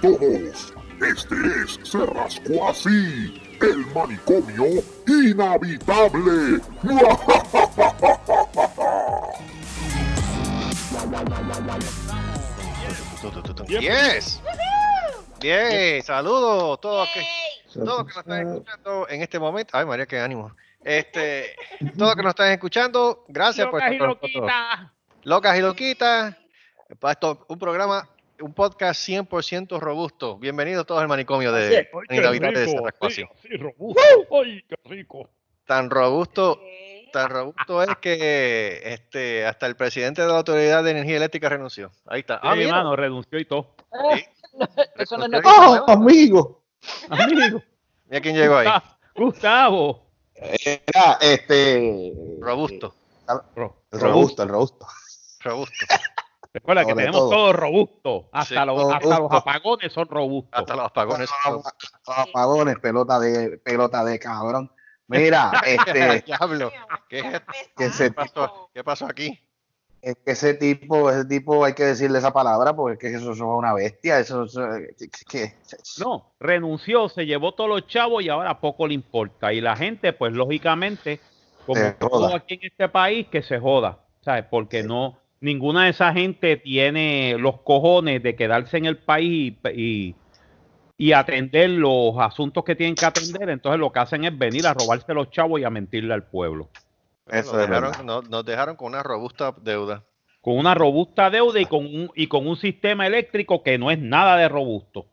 todos. Este es Se Rascó Así, el manicomio inhabitable. Yes. Bien, saludos todos que, todos que nos están escuchando en este momento. Ay, María, qué ánimo. Este, todos que nos están escuchando, gracias por Locas y estar con nosotros. loquitas. Locas y loquitas. Para esto, un programa, un podcast 100% robusto. Bienvenidos todos al manicomio de Inhabitable de rico, Cerrasco sí, Así. sí, robusto. Ay, qué rico. Tan robusto, tan robusto es que este, hasta el presidente de la Autoridad de Energía Eléctrica renunció. Ahí está. Ah, Sí, mira. mano, renunció y todo. Sí. Eso no. ¡Oh, amigo! Amigo, Mira quién llegó ahí. Gustavo. Era este. Robusto. Ro- El robusto, el robusto. Robusto. Recuerda que tenemos todo. todo, robusto. Hasta, Sí, los, todo hasta los apagones son robustos. Hasta los apagones. son robustos. Los apagones, pelota de, pelota de cabrón. Mira, este, Diablo. ¿Qué, es pasó? ¿Qué pasó aquí? es que ese tipo, ese tipo hay que decirle esa palabra porque es que eso, eso es una bestia. Eso, eso- que, No, renunció, se llevó todos los chavos y ahora poco le importa. Y la gente, pues lógicamente, como todo aquí en este país, que se joda, ¿sabes? Porque no, ninguna de esa gente tiene los cojones de quedarse en el país y, y, y atender los asuntos que tienen que atender. Entonces lo que hacen es venir a robarse los chavos y a mentirle al pueblo. Eso Nos es dejaron, nos dejaron con una robusta deuda. Con una robusta deuda y con un, y con un sistema eléctrico que no es nada de robusto.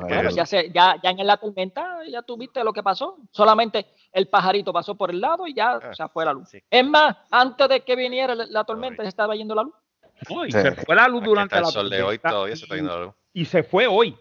Bueno, ya, se, ya, ya en la tormenta, ya tuviste lo que pasó. Solamente el pajarito pasó por el lado y ya Ah, se fue la luz. sí. Es más, antes de que viniera la, tormenta, se estaba yendo la luz. ¿no? Y Sí. se fue la luz aquí durante el la sol de hoy tormenta todavía se está y- yendo la luz. y se fue hoy.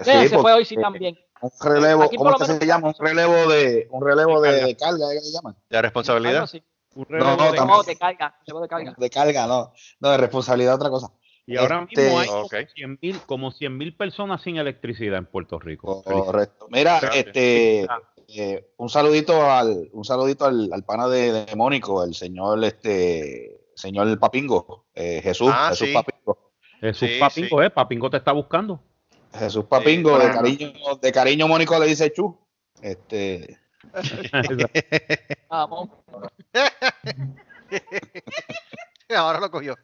Sí, se fue hoy sí también. Un relevo, Aquí ¿cómo que se llama? Un relevo de, un relevo de, carga. de carga, ¿qué se llama? ¿De responsabilidad? No, no, de-. No, de carga, de carga. De carga, no. No, de responsabilidad, otra cosa. Y ahora este- mismo hay como Ok. 100 mil como 100 mil personas sin electricidad en Puerto Rico. Correcto. Mira, Gracias. este, eh, un saludito al, un saludito al, al pana de, de Mónico, el señor, este, señor Papingo, eh, Jesús, Ah, Jesús sí. Papingo, Jesús Sí, Papingo, sí. ¿eh? Papingo te está buscando. Jesús Papingo, de bueno. cariño, de cariño Mónico le dice Chu. Este, Vamos. Ahora lo cogió.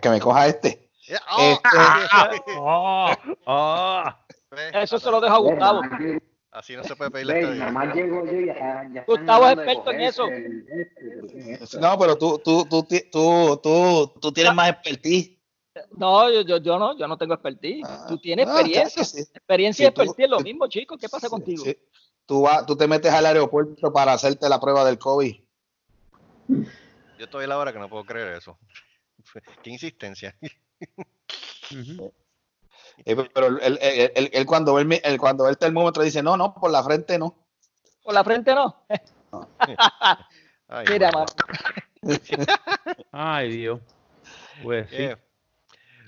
Que me coja este. ¡Oh! Ah, ah. Ve, Eso se lo dejo a Gustavo. Así no se puede pedir la llego yo y ya, ya están Gustavo es experto en eso. este, este. No, pero tú, tú, tú, tú, tú, tú tienes más expertise. No, yo, yo, yo no, yo no tengo expertise. Ah, Tú tienes ah, experiencia. sí. Experiencia y tú- expertise es lo mismo, chicos. ¿Qué pasa contigo? Sí. Tú, vas, tú te metes al aeropuerto para hacerte la prueba del COVID. Yo estoy a la hora que no puedo creer eso. Qué insistencia. Ujú. Eh, Pero él, él- él- él- él cuando, ve el, cuando ve el termómetro dice, no, no, por la frente no. Por la frente no. Ay, Mira, bueno. Ay, Dios. Pues sí. Eh,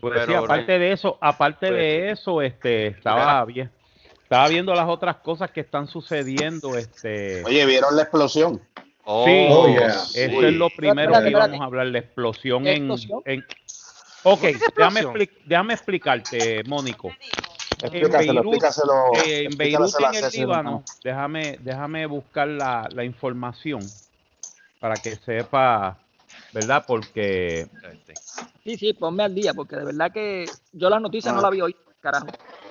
Pues sí, aparte de eso, aparte Pues de eso, este, estaba bien. Estaba viendo las otras cosas que están sucediendo, este. Oye, ¿vieron la explosión? Oh, Sí, Oh, yeah. Eso es lo primero Espérate, que íbamos a hablar, la explosión, ¿Qué en, explosión? en- Ok, déjame, explosión? expli- déjame explicarte, Mónico. Explícaselo, Beirut. Eh, en Beirut, en el Líbano, déjame, déjame buscar la, la información para que sepa, ¿verdad? Porque este, Sí, sí, ponme al día, porque de verdad que yo las noticias no la vi hoy, carajo.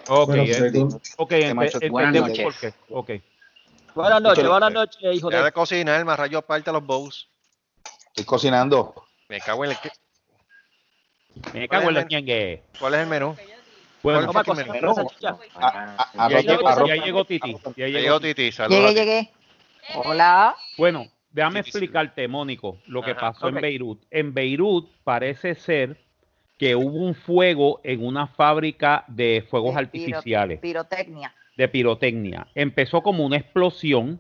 Ok, Bueno, eh, según- ok, Qué ente- macho, buenas entendemos por qué. Ok. Buenas noches, buenas noches, hijo de de... cocinar, más rayo aparte los bowls. Estoy cocinando. Me cago en el... que- Me cago en la ñengue. ¿Cuál es el menú? Bueno, Toma fucking cosas, menú? salchicha. A- a- ya llegó, arroz- ya llegó Titi. Ya llegó Titi. Saludos. Llegué, llegué. Hola. Bueno, déjame explicarte, Mónico, lo que Ajá, pasó en. Beirut. En Beirut parece ser que hubo un fuego en una fábrica de fuegos artificiales, Pirotecnia. De pirotecnia. Empezó como una explosión,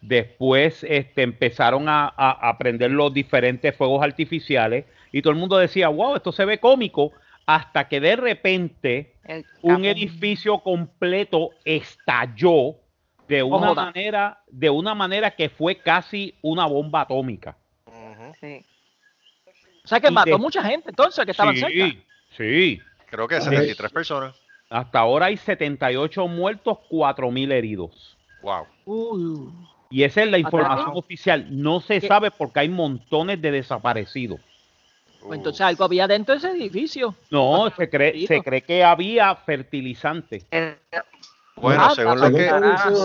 después este, empezaron a, a, a prender los diferentes fuegos artificiales y todo el mundo decía, wow, esto se ve cómico, hasta que de repente un edificio completo estalló de una joda. manera, de una manera que fue casi una bomba atómica. Sí. sea que Y mató de- mucha gente entonces que estaban cerca. sí, sí. Creo que 73 personas. Hasta ahora hay 78 muertos, 4.000 heridos. Wow. Uy. Y esa es la información Atrás. oficial. No se ¿Qué? sabe porque hay montones de desaparecidos. Pues entonces algo había dentro de ese edificio. No, se cree, se cree que había fertilizante. Eh, Bueno, Ah, según lo que. la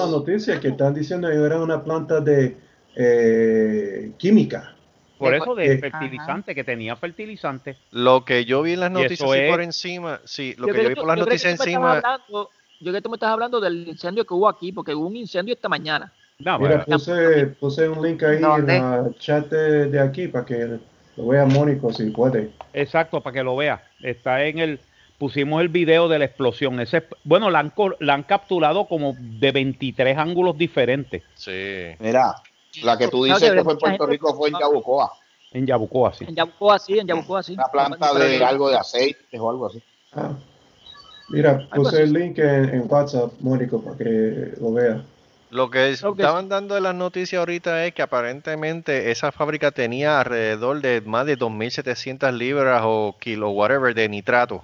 noticia, que están diciendo que era una planta de eh, química. Por De- eso de eh, fertilizante, que tenía fertilizante. Lo que yo vi en las Y noticias es- por encima, sí, lo Yo que yo vi por las noticias encima, hablando- yo creo que tú me estás hablando del incendio que hubo aquí, porque hubo un incendio esta mañana. No, Mira, bueno, puse, puse un link ahí ¿Dónde? en el chat de, de aquí para que lo vea Mónico si puede. exacto, para que lo vea. Está en el. Pusimos el video de la explosión. Ese, bueno, la han, la han capturado como de 23 ángulos diferentes sí. Mira, la que tú Claro dices que que fue en Puerto Rico fue en Yabucoa. en Yabucoa, sí. En Yabucoa sí, en Yabucoa sí. Una planta de algo de aceite o algo así. Ah, mira, puse el link en, en WhatsApp, Mónico, para que lo vea. Lo que estaban dando en las noticias ahorita es que aparentemente esa fábrica tenía alrededor de más de 2.700 libras o kilo, whatever, de nitrato.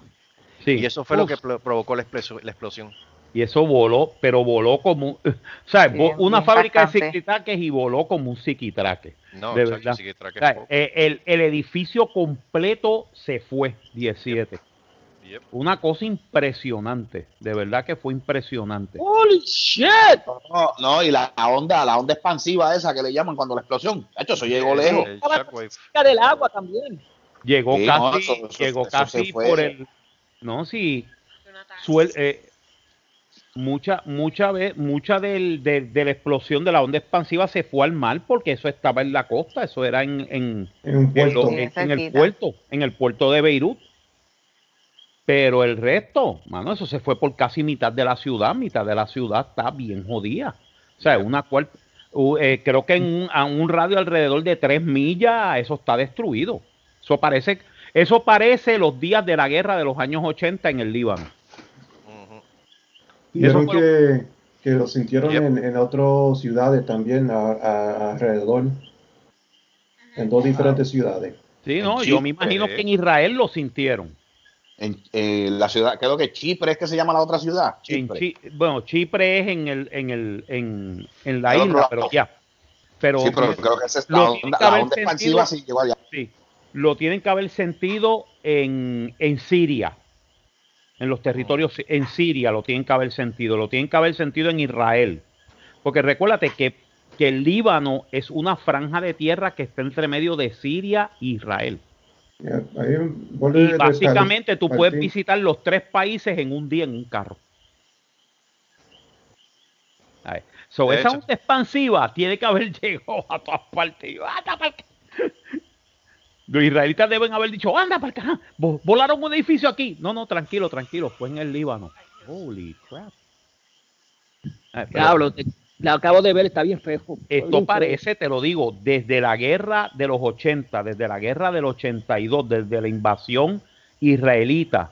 Sí. Y eso fue lo que provocó la explosión. Y eso voló, pero voló como. O sea, vo- Bien, una fábrica de psiquitraques y voló como un psiquitraque. No, De verdad. O sea, eh, el, el edificio completo se fue, 17. Yep. Una cosa impresionante, de verdad que fue impresionante. ¡Holy shit! No, no, y la, la onda, la onda expansiva esa que le llaman cuando la explosión. De hecho, eso llegó El- lejos. el cerca del agua también. Llegó Sí, no, casi, eso- eso- llegó eso casi por el. No, sí. Suel, eh, mucha, mucha vez, mucha del- de, de la explosión de la onda expansiva se fue al mar porque eso estaba en la costa, eso era en, en, En un en, puerto. en- en el puerto, en el puerto de Beirut. Pero el resto, mano, eso se fue por casi mitad de la ciudad, mitad de la ciudad está bien jodida. O sea, una cual, u- eh, creo que en un, a un radio alrededor de tres millas, eso está destruido. Eso parece, eso parece los días de la guerra de los años 80 en el Líbano. Eso fue que, que lo sintieron Yep. en, en otras ciudades también a- a- alrededor. En dos diferentes ciudades. Sí, En no, yo Chipre, me imagino que en Israel lo sintieron. En eh, la ciudad, creo que Chipre es que se llama la otra ciudad. En Chipre. Chi- bueno, Chipre es en el, en el, en, en la isla, lado. pero ya. Pero, sí, pero creo que esa es lo la onda, la onda sentido- expansiva sí llegó allá. sí, lo tienen que haber sentido en, en Siria, en los territorios, en Siria lo tienen que haber sentido, lo tienen que haber sentido en Israel. Porque recuérdate que, que el Líbano es una franja de tierra que está entre medio de Siria e Israel. Y básicamente tú puedes visitar los tres países en un día en un carro. A ver, So, esa onda expansiva tiene que haber llegado a todas partes. Y yo, anda pa'l ca- Los israelitas deben haber dicho, anda para acá, vo- volaron un edificio aquí. No, no, tranquilo, tranquilo, fue en el Líbano. Holy crap. Ah, Diablo, te- la acabo de ver, está bien feo. Esto parece, te lo digo, desde la guerra de los 80, desde la guerra del 82, desde la invasión israelita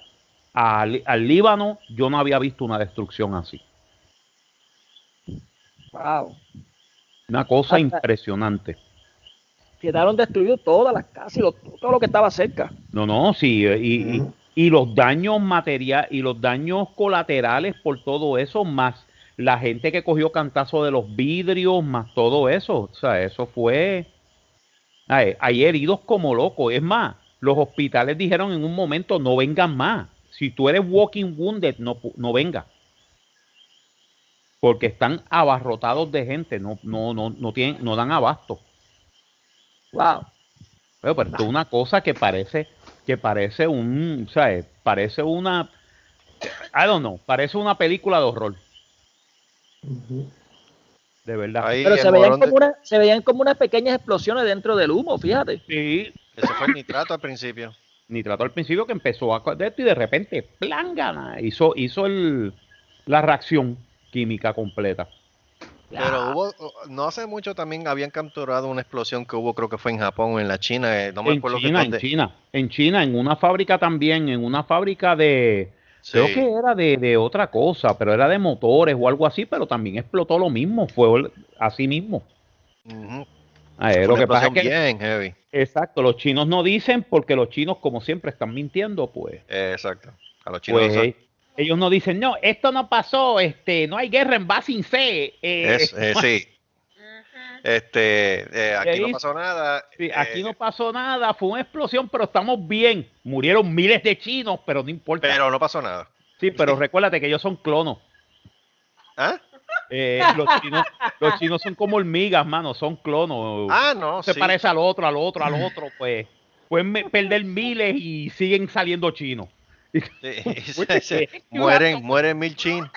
al, al Líbano, yo no había visto una destrucción así. Wow. Una cosa Hasta- impresionante. Quedaron destruidos todas las casas y lo- todo lo que estaba cerca. No, no, sí, y, y- y los daños materiales y los daños colaterales por todo eso, más la gente que cogió cantazo de los vidrios, más todo eso. O sea, eso fue. Ay, hay heridos como locos. Es más, los hospitales dijeron en un momento: no vengan más. Si tú eres walking wounded, no, no venga. Porque están abarrotados de gente, no, no, no, no, tienen, no dan abasto. Wow. Pero, pero esto es una cosa que parece, que parece un, ¿sabes? Parece una, I don't know, parece una película de horror, de verdad. Ahí Pero se veían, de- como una, se veían como unas pequeñas explosiones dentro del humo, fíjate. Sí, Ese fue el nitrato al principio. ni trató al principio que empezó a de esto y de repente, plangana, hizo, hizo el, la reacción química completa. Pero hubo, no hace mucho también habían capturado una explosión que hubo, creo que fue en Japón o en la China, eh, no me En acuerdo China, en. China, en China, en una fábrica también, en una fábrica de, creo que era de, de otra cosa, pero era de motores o algo así, pero también explotó lo mismo, fue así mismo. Eh, lo que pasa es que, bien heavy. exacto, los chinos no dicen porque los chinos, como siempre, están mintiendo, pues. Eh, exacto. A los chinos. Pues no eh, ellos no dicen, no, esto no pasó, este, no hay guerra en Basin C. eh, es, eh, sí. Este, eh, aquí no pasó nada. sí, aquí no pasó nada, fue una explosión, pero estamos bien. Murieron miles de chinos, pero no importa. Pero no pasó nada. sí, pero recuérdate que ellos son clonos. ¿Ah? Eh, los, chinos, los chinos son como hormigas, mano, son clonos. Ah, no. se sí. parece al otro, al otro, al otro, pues pueden perder miles y siguen saliendo chinos. Se- mueren, mueren mil chinos.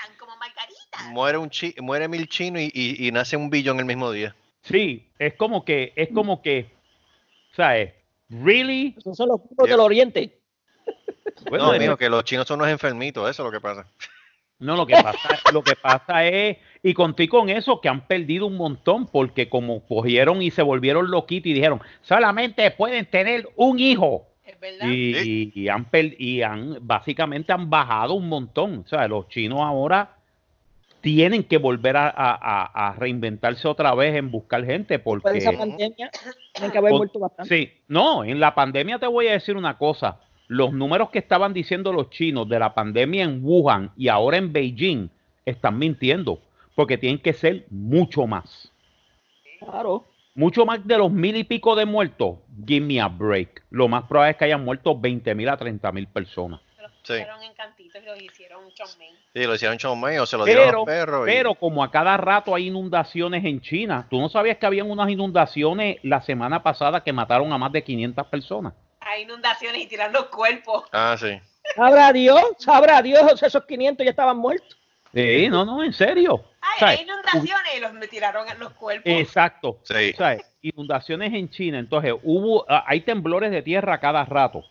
Muere un chi, muere mil chinos y, y, y nace un billón el mismo día. Sí, es como que, es como que, ¿sabes? Really? Esos son los putos Yeah. del oriente. Bueno, no, mijo, que los chinos son unos enfermitos, eso es lo que pasa. no, lo que pasa, lo que pasa es, y conté con eso, que han perdido un montón, porque como cogieron y se volvieron loquitos y dijeron, solamente pueden tener un hijo. Verdad. Y, y han y han básicamente han bajado un montón. O sea, los chinos ahora tienen que volver a, a- a- a reinventarse otra vez en buscar gente de esa porque pandemia, tienen que haber bastante. sí, no, en la pandemia te voy a decir una cosa. Los números que estaban diciendo los chinos de la pandemia en Wuhan y ahora en Beijing están mintiendo porque tienen que ser mucho más. Claro. Mucho más de los mil y pico de muertos. Give me a break. Lo más probable es que hayan muerto 20 mil a 30 mil personas. Sí. Fueron en cantitos y los hicieron chommen. Sí, lo hicieron chomey o se lo dieron a Pero, los perros. y- pero como a cada rato hay inundaciones en China, ¿tú no sabías que habían unas inundaciones la semana pasada que mataron a más de 500 personas? Hay inundaciones y tiran los cuerpos. Ah, sí. Sabrá Dios, sabrá Dios, esos 500 ya estaban muertos. Sí, no, no, en serio. Ay, ¿Sabes? hay inundaciones y los me tiraron los cuerpos. Exacto. Sí. ¿Sabes? Inundaciones en China, entonces hubo, ah, hay temblores de tierra cada rato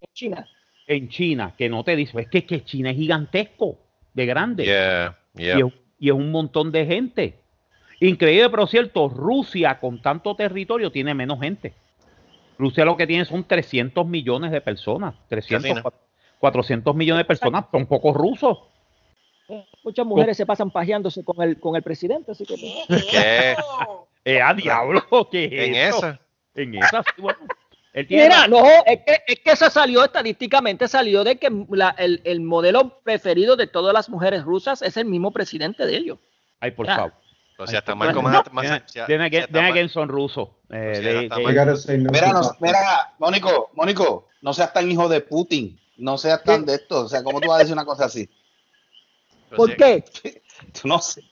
En China. en China, que no te dicen, es que, que China es gigantesco, de grande. Yeah, yeah. y, es, y es un montón de gente. Increíble, pero cierto, Rusia con tanto territorio tiene menos gente. Rusia lo que tiene son 300 millones de personas. 300, Casi, ¿no? 400 millones de personas, son pocos rusos. Muchas mujeres se pasan pajeándose con el, con el presidente, así que... ¿Qué? ¿Qué? eso? Eh, a diablo, ¿qué es En eso? esa. En esa, bueno. Él tiene Mira, la- no, es que, es que se salió estadísticamente, salió de que la- el, el modelo preferido de todas las mujeres rusas es el mismo presidente de ellos. Ay, por favor. O sea, está Marco no, más. mal- again son rusos. Eh, mal. mira, Mónico, Mónico, no seas tan hijo de Putin, no seas tan de esto, o sea, ¿cómo tú vas a decir una cosa así? Pero ¿Por sí, qué? Tú no sé.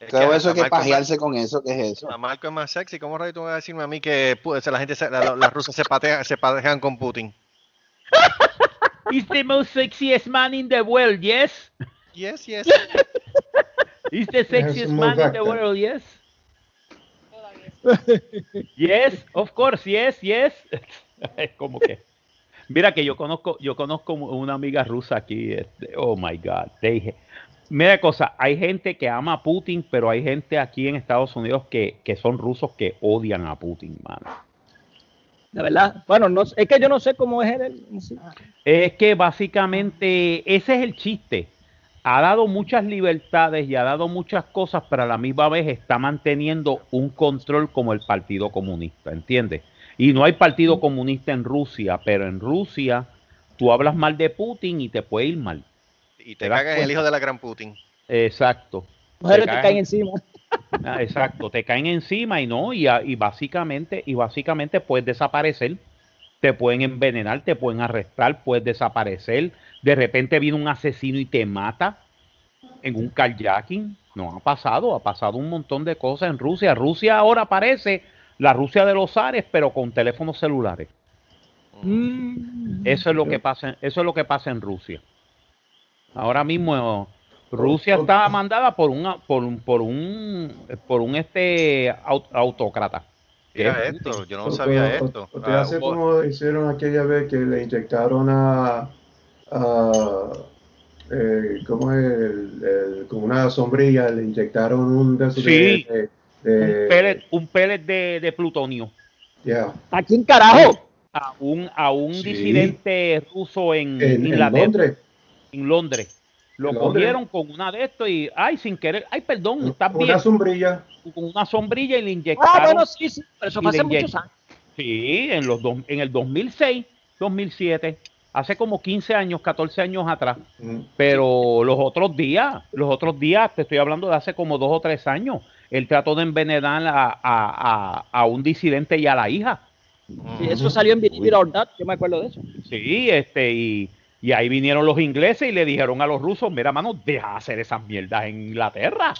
es eso hay que Marco es pajearse con eso, ¿qué es eso? más- a Marco es más sexy. ¿Cómo rayo tú vas a decirme a mí que pu- o sea, la gente, se- la- la- las rusas se patean, se patean con Putin? He's the most sexiest man in the world, yes? Yes, yes. He's the sexiest man in the world, yes? Yes, of course, yes, yes. Es como que. Mira que yo conozco, yo conozco una amiga rusa aquí. este, oh my God. they- mira cosa, hay gente que ama a Putin, pero hay gente aquí en Estados Unidos que, que son rusos que odian a Putin, mano. De verdad. Bueno, no, es que yo no sé cómo es él. Es que básicamente ese es el chiste. Ha dado muchas libertades y ha dado muchas cosas, pero a la misma vez está manteniendo un control como el Partido Comunista, ¿entiendes? Y no hay Partido Comunista en Rusia, pero en Rusia tú hablas mal de Putin y te puede ir mal. Y Te te cagas el hijo de la gran Putin. Exacto. Mujeres Te te caen- encima. Ah, Exacto, te caen encima y no, y, y básicamente, y básicamente puedes desaparecer, te pueden envenenar, te pueden arrestar, puedes desaparecer, de repente viene un asesino y te mata en un carjacking. No ha pasado, ha pasado un montón de cosas en Rusia. Rusia ahora parece la Rusia de los Ares, pero con teléfonos celulares. Mm. Eso es lo que pasa, eso es lo que pasa en Rusia. Ahora mismo Rusia está mandada por un por un por un por un este au- autócrata. Mira esto, yo no sabía esto. te Ah, hace como hicieron aquella vez que le inyectaron a, a eh, ¿cómo es? El- el- con una sombrilla le inyectaron un de Sí. de, de- un pellet, un pellet de, de plutonio yeah, ¿A quién carajo? a un a un Sí. disidente ruso en, en, en Inglaterra, Londres. En Londres. Lo cogieron con una de estos y, ay, sin querer, ay, perdón, estás bien. Una sombrilla. Con una sombrilla y le inyectaron. Ah, bueno, sí, sí, pero eso hace muchos años. Sí, en, los dos- en el 2006, 2007, hace como 15 años, 14 años atrás. Mm. Pero los otros días, los otros días, te estoy hablando de hace como dos o tres años, él trató de envenenar a, a- a- a un disidente y a la hija. Sí, eso salió en Not, yo me acuerdo de eso. Sí, este, y, y ahí vinieron los ingleses y le dijeron a los rusos, mira, mano, deja de hacer esas mierdas en Inglaterra.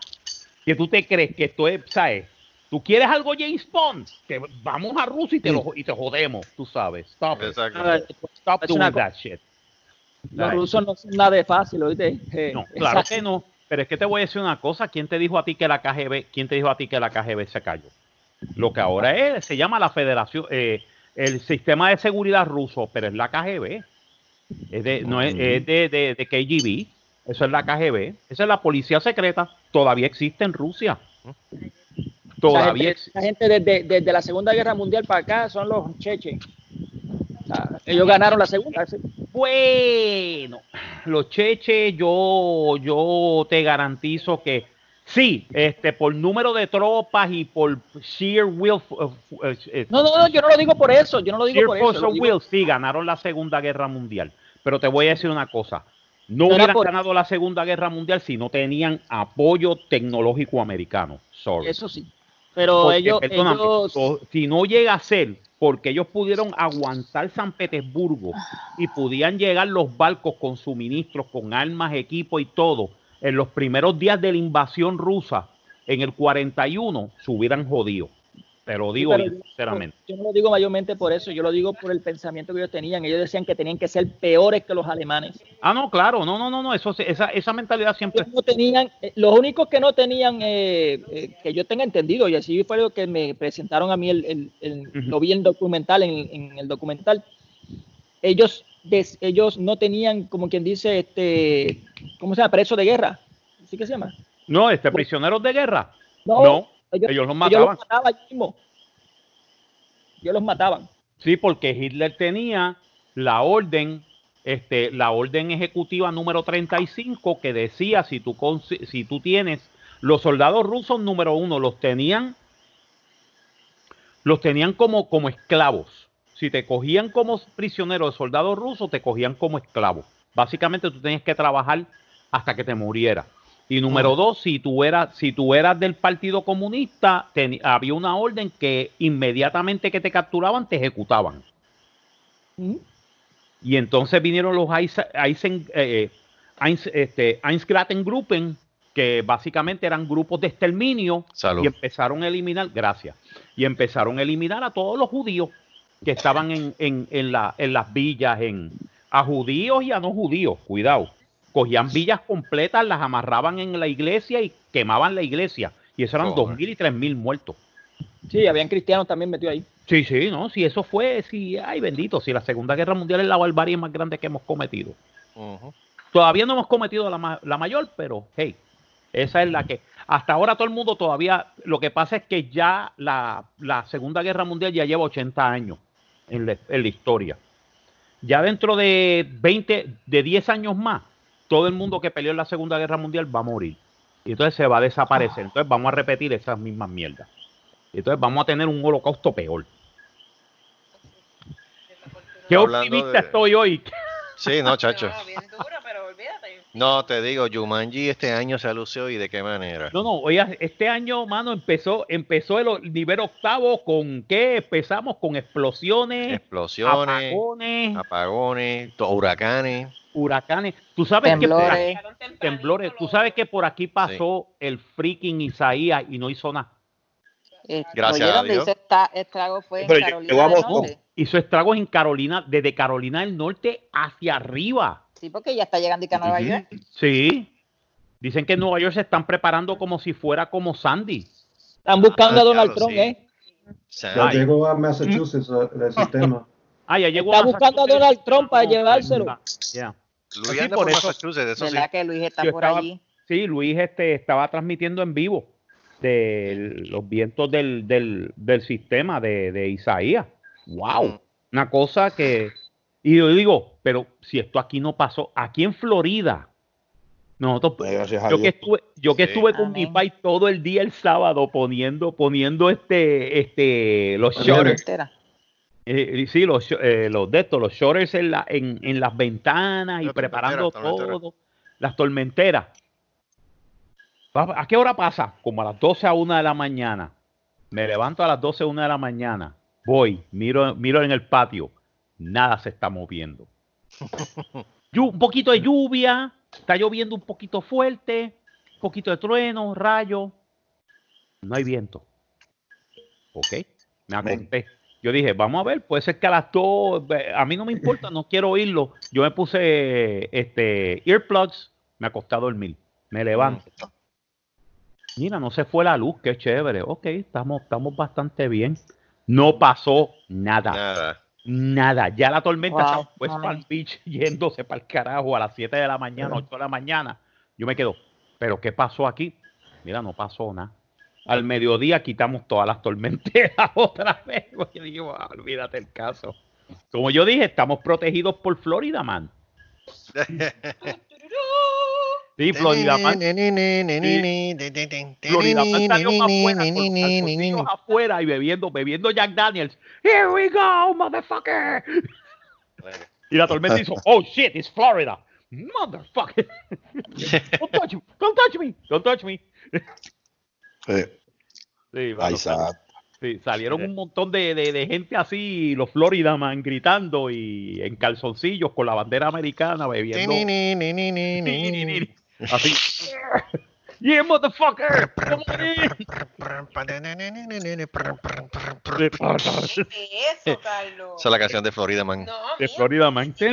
Que tú te crees que esto es, ¿sabes? Tú quieres algo James Bond, que vamos a Rusia y te, lo, y te jodemos, tú sabes. Stop it. Stop es doing una that shit. Los rusos no son nada de fácil, ¿oíste? Eh, No, claro esa- que no. Pero es que te voy a decir una cosa. ¿Quién te dijo a ti que la KGB, quién te dijo a ti que la KGB se cayó? Lo que ahora es, se llama la Federación, eh, el sistema de seguridad ruso, pero es la KGB. Es de, no es, es de, de, de KGB. Eso es la KGB. Esa es la policía secreta. Todavía existe en Rusia. Todavía existe. esa gente desde, desde la Segunda Guerra Mundial para acá son los cheches. O sea, ellos ganaron la segunda. sí. Bueno, los cheches, yo, yo te garantizo que sí, este, por número de tropas y por sheer will, uh, uh, No, no, no, yo no lo digo por eso. Yo no lo digo por eso. lo digo- will, sí, ganaron la Segunda Guerra Mundial. Pero te voy a decir una cosa, no No era hubieran por- ganado la Segunda Guerra Mundial si no tenían apoyo tecnológico americano. Sorry. Eso sí. Pero Porque, ellos, ellos si no llega a ser porque ellos pudieron aguantar San Petersburgo y podían llegar los barcos con suministros, con armas, equipo y todo, en los primeros días de la invasión rusa, en el 41, se hubieran jodido. Te lo digo yo- sinceramente. Yo no lo digo mayormente por eso, yo lo digo por el pensamiento que ellos tenían. Ellos decían que tenían que ser peores que los alemanes. Ah, no, claro, no, no, no, no, eso, esa, esa mentalidad siempre... Ellos no tenían, eh, los únicos que no tenían, eh, eh, que yo tenga entendido, y así fue lo que me presentaron a mí, el, el- el- lo vi en documental, en, en el documental, ellos, des- ellos no tenían, como quien dice, este, ¿cómo se llama? Preso de guerra. ¿Sí que se llama? No, este, prisioneros de guerra. No, No, ellos, ellos los ellos mataban. los mataban mismo. Ellos los mataban. Sí, porque Hitler tenía la orden, este, la orden ejecutiva número 35 que decía si tú, si tú tienes los soldados rusos número uno, los tenían, los tenían como, como esclavos. Si te cogían como prisionero de soldados rusos, te cogían como esclavo. Básicamente tú tenías que trabajar hasta que te murieras. Y número dos, si tú eras, si tú eras del Partido Comunista, había una orden que inmediatamente que te capturaban, te ejecutaban. ¿Mm? Y entonces vinieron los Eisen- eh, Eins- este, Einsatzgruppen, que básicamente eran grupos de exterminio, Salud. y empezaron a eliminar, gracias, y empezaron a eliminar a todos los judíos que estaban en, en- en la- en las villas, en, a judíos y a no judíos, cuidado. Cogían villas completas, las amarraban en la iglesia y quemaban la iglesia. Y eso eran dos mil y tres mil muertos. Sí, habían cristianos también metidos ahí. Sí, sí, no, si eso fue, si, ay bendito, si la Segunda Guerra Mundial es la barbarie más grande que hemos cometido. Todavía no hemos cometido la, la mayor, pero hey, esa es la que. Hasta ahora todo el mundo todavía. Lo que pasa es que ya la, la Segunda Guerra Mundial ya lleva 80 años en la, en la historia. Ya dentro de 20, de 10 años más, todo el mundo que peleó en la Segunda Guerra Mundial va a morir. Y entonces se va a desaparecer. Entonces vamos a repetir esas mismas mierdas. Y entonces vamos a tener un holocausto peor. Qué Hablando optimista de- estoy hoy. Sí, no, chacho. No, te digo, Jumanji este año se lució y de qué manera. No, no, oiga, este año, mano, empezó, empezó el nivel octavo con qué? Empezamos con explosiones, Explosiones, apagones, apagones, huracanes. huracanes. Tú sabes que por Temblores. aquí, Llegaron tempranito temblores. Tú sabes que por aquí pasó el freaking Isaías y no hizo nada. Eh, Gracias oye, a Dios. hizo estrago fue en Pero Carolina llegó a del. Norte. Hizo estragos en Carolina, desde Carolina del Norte hacia arriba. Sí, porque ya está llegando y a Nueva Ujú. York. Sí. Dicen que en Nueva York se están preparando como si fuera como Sandy. Están buscando Ah, a Donald claro, Trump, sí. ¿eh? Ya Ay. llegó a Massachusetts el sistema. Ah, ya llegó Está a buscando a. Donald Trump para llevárselo. Ya. Luis Sí, anda por por eso- Massachusetts, eso sí. ¿Verdad que Luis está Yo por estaba- allí? Sí, Luis este, estaba transmitiendo en vivo de los vientos del, del, del sistema de, de Isaías. ¡Wow! Una cosa que... Y yo digo, pero si esto aquí no pasó, aquí en Florida, Nosotros, Gracias a yo que estuve, yo que Sí. estuve con mi Amén. país todo el día el sábado poniendo, poniendo este, este, los shutters, eh, sí, los, eh, los de estos, los shutters en, la, en, en las ventanas y preparando todo, las tormenteras. ¿A qué hora pasa? Como a las 12 a 1 de la mañana. Me levanto a las 12 a 1 de la mañana. Voy, miro, miro en el patio. Nada se está moviendo. Un poquito de lluvia, está lloviendo un poquito fuerte, un poquito de trueno, rayo. No hay viento. Ok, me acosté. Yo dije, vamos a ver, puede ser que a las dos, a mí no me importa, no quiero oírlo. Yo me puse este earplugs, me acosté a dormir. Me levanto. Mira, no se fue la luz, qué chévere. Ok, estamos, estamos bastante bien. No pasó nada. Nada. Nada, ya la tormenta Wow, se fue amén. para el beach yéndose para el carajo a las 7 de la mañana, 8 de la mañana. Yo me quedo, ¿pero qué pasó aquí? Mira, no pasó nada. Al mediodía quitamos todas las tormenteras otra vez. Yo digo, "Ah, olvídate el caso. Como yo dije, estamos protegidos por Florida Man. Sí, Florida Man. Florida Man salió afuera con afuera y bebiendo, bebiendo Jack Daniels. Here we go, motherfucker. Y la tormenta hizo, oh shit, it's Florida. Motherfucker. Don't touch me, don't touch me, don't touch me. Sí, sí, salieron un montón de, de- de gente así, los Florida Man gritando y en calzoncillos con la bandera americana bebiendo. Así. Yeah, motherfucker. ¿Qué es eso, Carlos? Esa es la canción de Florida Man. No, De mía, Florida Man. tuya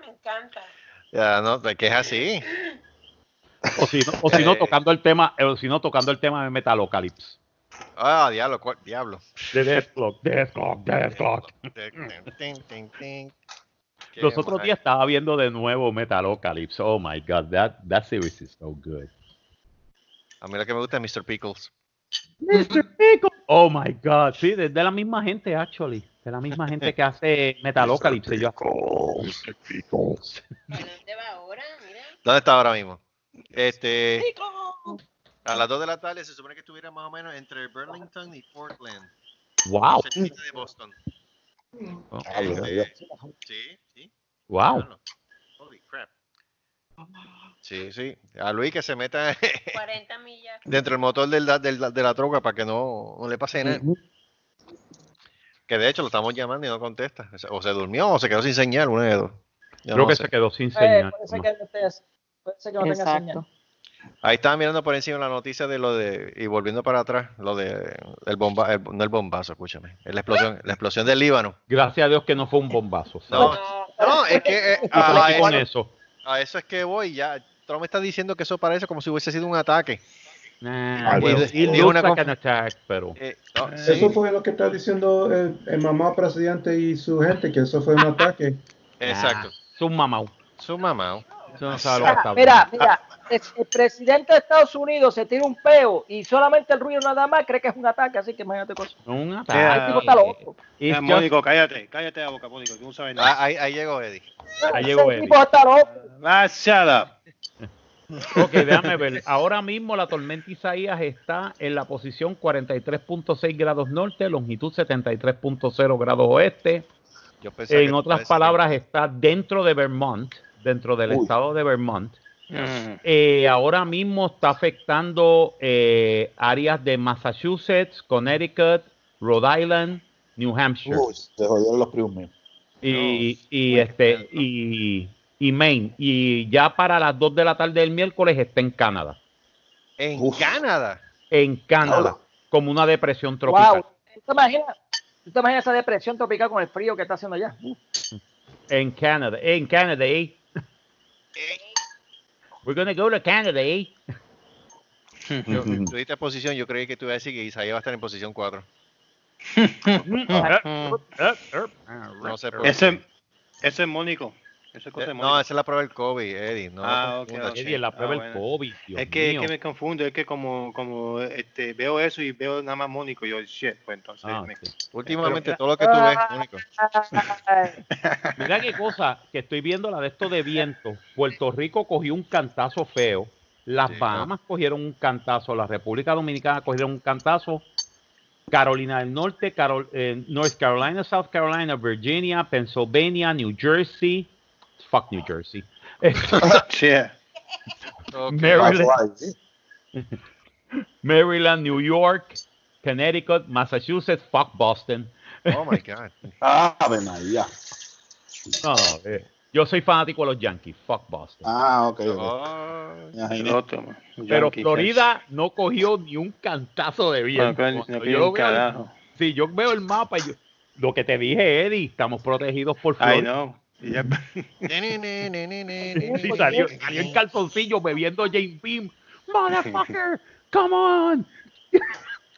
me encanta. Ya, no, que es así. O si no, o si no Eh. tocando el tema, o si no tocando el tema de Metalocalypse. Ah, diablo, cuál- diablo. De Deathclock, Deathclock, Deathclock. Los otros mal. días estaba viendo de nuevo Metalocalypse. Oh my god, that, that series is so good. A mí lo que me gusta es Mr. Pickles. Mr. Pickle. Oh my god, sí, de, de la misma gente, actually. De la misma gente que hace Metalocalypse. Yo, Mr. Pickles. ¿Para dónde va ahora? Mira. ¿Dónde está ahora mismo? Este, a las 2 de la tarde se supone que estuviera más o menos entre Burlington y Portland. Wow, cerquita de Boston. Ay, Dios mío. Sí, sí. wow. diablo. Holy crap. Sí, sí. A Luis que se meta 40 millas. dentro del motor del, del- de la troca para que no, no le pase nada. Que de hecho lo estamos llamando y no contesta. O se- durmió o se quedó sin señal, una de dos. Yo Creo no que sé. se quedó sin Eh, señal. puede ser que no, puede ser que no tenga señal. Ahí estaba mirando por encima la noticia de lo de, y volviendo para atrás, lo de el bomba, el- no el bombazo, escúchame, es la explosión, la explosión del Líbano. Gracias a Dios que no fue un bombazo. No, ¿sabes? no, es que eh, ¿Para a, con eso, eso? a eso es que voy, ya, Trump está diciendo que eso parece como si hubiese sido un ataque. Nah, Y- una attack, pero Eh, no, sí, Eso fue lo que está diciendo el, el mamá presidente y su gente, que eso fue un ataque. exacto. es un mamau. Su mamá. Eso no sabe lo que está Mira, mira, el, el presidente de Estados Unidos se tira un peo y solamente el ruido nada más cree que es un ataque, así que imagínate cosas. Un El ataque. tipo está loco. Just- Mónico, cállate, cállate la boca, Mónico, tú no sabes nada. Ah, ahí, ahí llegó Eddie. Ahí llegó Eddie. tipo está loco. Ah, shut up. Ok, déjame ver. Ahora mismo la tormenta Isaías está en la posición 43.6 grados norte, longitud 73.0 grados oeste. Yo En otras palabras, está dentro de Vermont, dentro del Uy. estado de Vermont. Mm. Eh, ahora mismo está afectando eh, áreas de Massachusetts, Connecticut, Rhode Island, New Hampshire Uy, se jodieron los y, No, y, este y, y Maine. Y ya para las 2 de la tarde del miércoles está en Canadá. En Uf. Canadá. En Canadá, Hola. como una depresión tropical. Wow. ¿Tú te imaginas? ¿Tú te imaginas esa depresión tropical con el frío que está haciendo allá? En Canadá, en Canadá, eh. We're gonna go to Canada, eh. Yo, tú diste posición, yo creí que tú ibas a decir que Isaías va a estar en posición 4. No sé por qué. Ese, ese es Mónico. Eso es cosa de Eh, No, esa es la prueba del COVID, Eddie. No Ah, lo ok, confundas. ok. Eddie, la Ah, prueba del bueno. COVID, Dios Es que, es mío. que me confundo, es que como, como este, veo eso y veo nada más Mónico, yo, shit, pues entonces Ah, me- sí. Últimamente, Pero- todo lo que tú ves, único. Mira qué cosa, que estoy viendo la de esto de viento. Puerto Rico cogió un cantazo feo. Las Sí, Bahamas cogieron un cantazo. La República Dominicana cogieron un cantazo. Carolina del Norte, Carol- eh, North Carolina, South Carolina, Virginia, Pennsylvania, New Jersey. Fuck New Jersey. Yeah. Ok. Maryland, Maryland, New York, Connecticut, Massachusetts. Fuck Boston. Oh my God. Ave María. No, eh, yo soy fanático de los Yankees. Fuck Boston. Ah, ok. ok. Oh, otro. Pero Yankee, Florida no cogió ni un cantazo de pues. viento. No, no, Cuando no, yo veo sí, yo veo el mapa y yo, lo que te dije, Eddie, estamos protegidos por Florida. Ay, no. Y ya- Sí, salió, salió en calzoncillo bebiendo James Beam. Motherfucker, come on.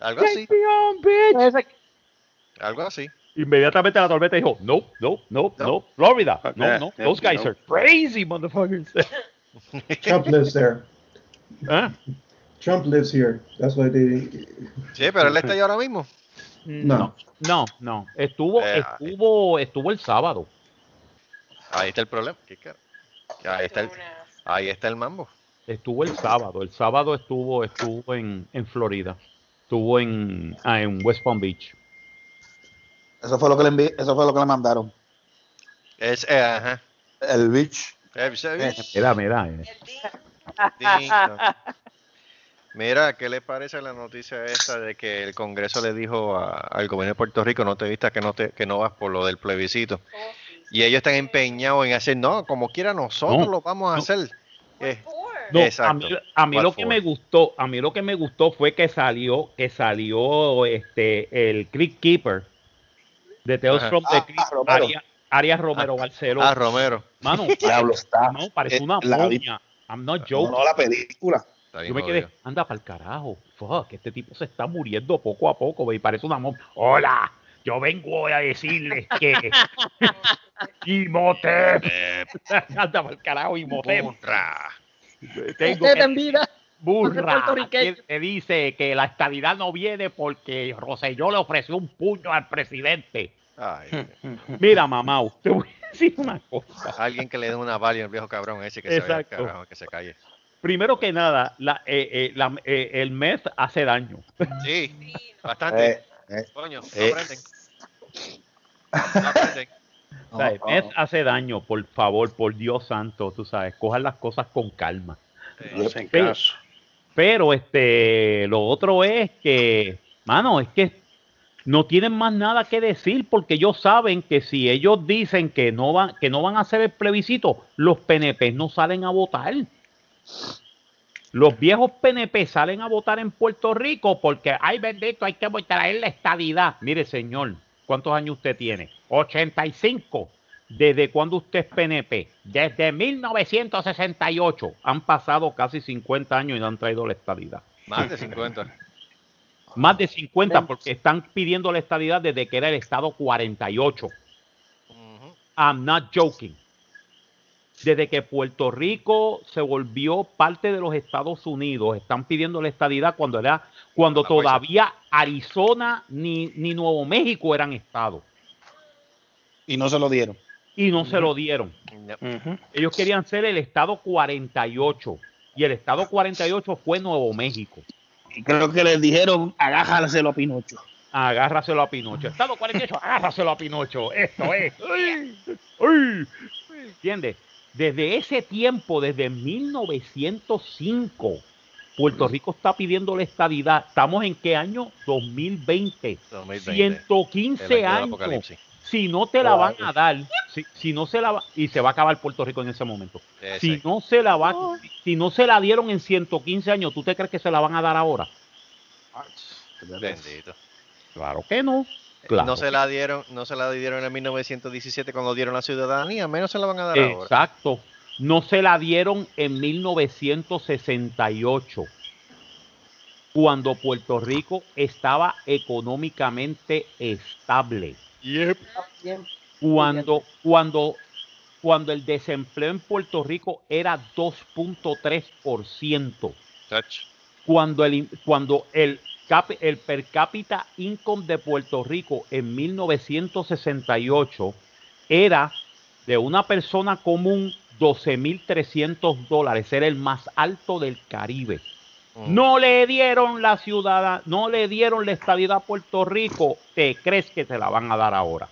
Algo así, Take me on, bitch. algo así. Inmediatamente la tormenta dijo, no, no, no, no, Florida. No, no, those guys no. are crazy, motherfuckers. Trump lives there. ¿Ah? Trump lives here. That's why they. Sí, pero él está ahí ahora mismo. No. No, no, estuvo, Eh, estuvo, estuvo el sábado. Ahí está el problema. Ahí está el, ahí está el mambo. Estuvo el sábado. El sábado estuvo, estuvo en, en Florida. Estuvo en, ah, en West Palm Beach. Eso fue lo que le envi- eso fue lo que le mandaron. Es, eh, ajá. El bitch. Eh, eh, Mira, mira. eh. Mira, ¿qué le parece la noticia esta de que el Congreso le dijo a- al gobierno de Puerto Rico no te vistas que no te, que no vas por lo del plebiscito? Y ellos están empeñados en hacer, no, como quiera nosotros No, lo vamos a no. hacer. Eh, No, a Exacto. mí, a mí What lo que for? me gustó, a mí lo que me gustó fue que salió, que salió este el Creek Keeper de Tales from the Ah, Creek, ah, Romero. Arias, Arias Romero Barceló. ah, Romero. Mano, Diablo está. no, parece Eh, una. I'm not No, joking. no, la película. Yo me quedé, anda para el carajo. Fuck, este tipo se está muriendo poco a poco, ve, y parece una momia. Hola, yo vengo a decirles que Imhotep. Eh, anda para el carajo, Imhotep. burra. Tengo Usted que en vida. burra. que- que dice que la estabilidad no viene porque Roselló le ofreció un puño al presidente. Ay, Mira, mamá, usted voy a decir una cosa. alguien que le dé una valia al viejo cabrón ese que se carajo, que se calle. Primero que nada, la- eh, eh, la- eh, el mes hace daño. Sí, bastante. Eh, eh, Coño, no eh. aprenden. No aprenden. O sea, el no, mes no. hace daño, por favor, por Dios santo, tú sabes, cojan las cosas con calma. No hacen Pero- caso. Pero este, lo otro es que, mano, es que no tienen más nada que decir porque ellos saben que si ellos dicen que no van, que no van a hacer el plebiscito, los PNP no salen a votar. Los viejos PNP salen a votar en Puerto Rico porque, ay bendito, hay que traer la estadidad. Mire, señor, ¿cuántos años usted tiene? 85. ¿Desde cuándo usted es PNP? Desde 1968. Han pasado casi 50 años y no han traído la estadidad. Más de 50. Más de 50 porque están pidiendo la estadidad desde que era el estado 48. Ujú. I'm not joking. Desde que Puerto Rico se volvió parte de los Estados Unidos, están pidiendo la estadidad cuando era cuando La fuerza. todavía Arizona ni, ni Nuevo México eran estados Y no se lo dieron. y no se lo dieron. Ellos querían ser el estado 48 y el estado 48 fue Nuevo México. Y creo que les dijeron, agájaselo a Pinocho. Agárraselo a Pinocho. Estado 48, agárraselo a Pinocho. Esto es. ¿Entiendes? Desde ese tiempo, desde 1905, Puerto Rico está pidiendo la estadidad. ¿Estamos en qué año? 2020. 2020. 115 El año del años. Si no te la van a dar, si, si no se la va, y se va a acabar Puerto Rico en ese momento. Ese. Si no se la va, si no se la dieron en 115 años, ¿tú te crees que se la van a dar ahora? Bendito. Claro que no. Claro. No se la dieron, no se la dieron en 1917 cuando dieron la ciudadanía, menos se la van a dar ahora. Exacto. No se la dieron en 1968, cuando Puerto Rico estaba económicamente estable. Cuando, cuando cuando el desempleo en Puerto Rico era 2.3%. Chacho. Cuando el, cuando el, el per cápita income de Puerto Rico en 1968 era de una persona común 12.300 dólares, era el más alto del Caribe. Mm. No le dieron la ciudad, no le dieron la estabilidad a Puerto Rico. ¿Te crees que te la van a dar ahora?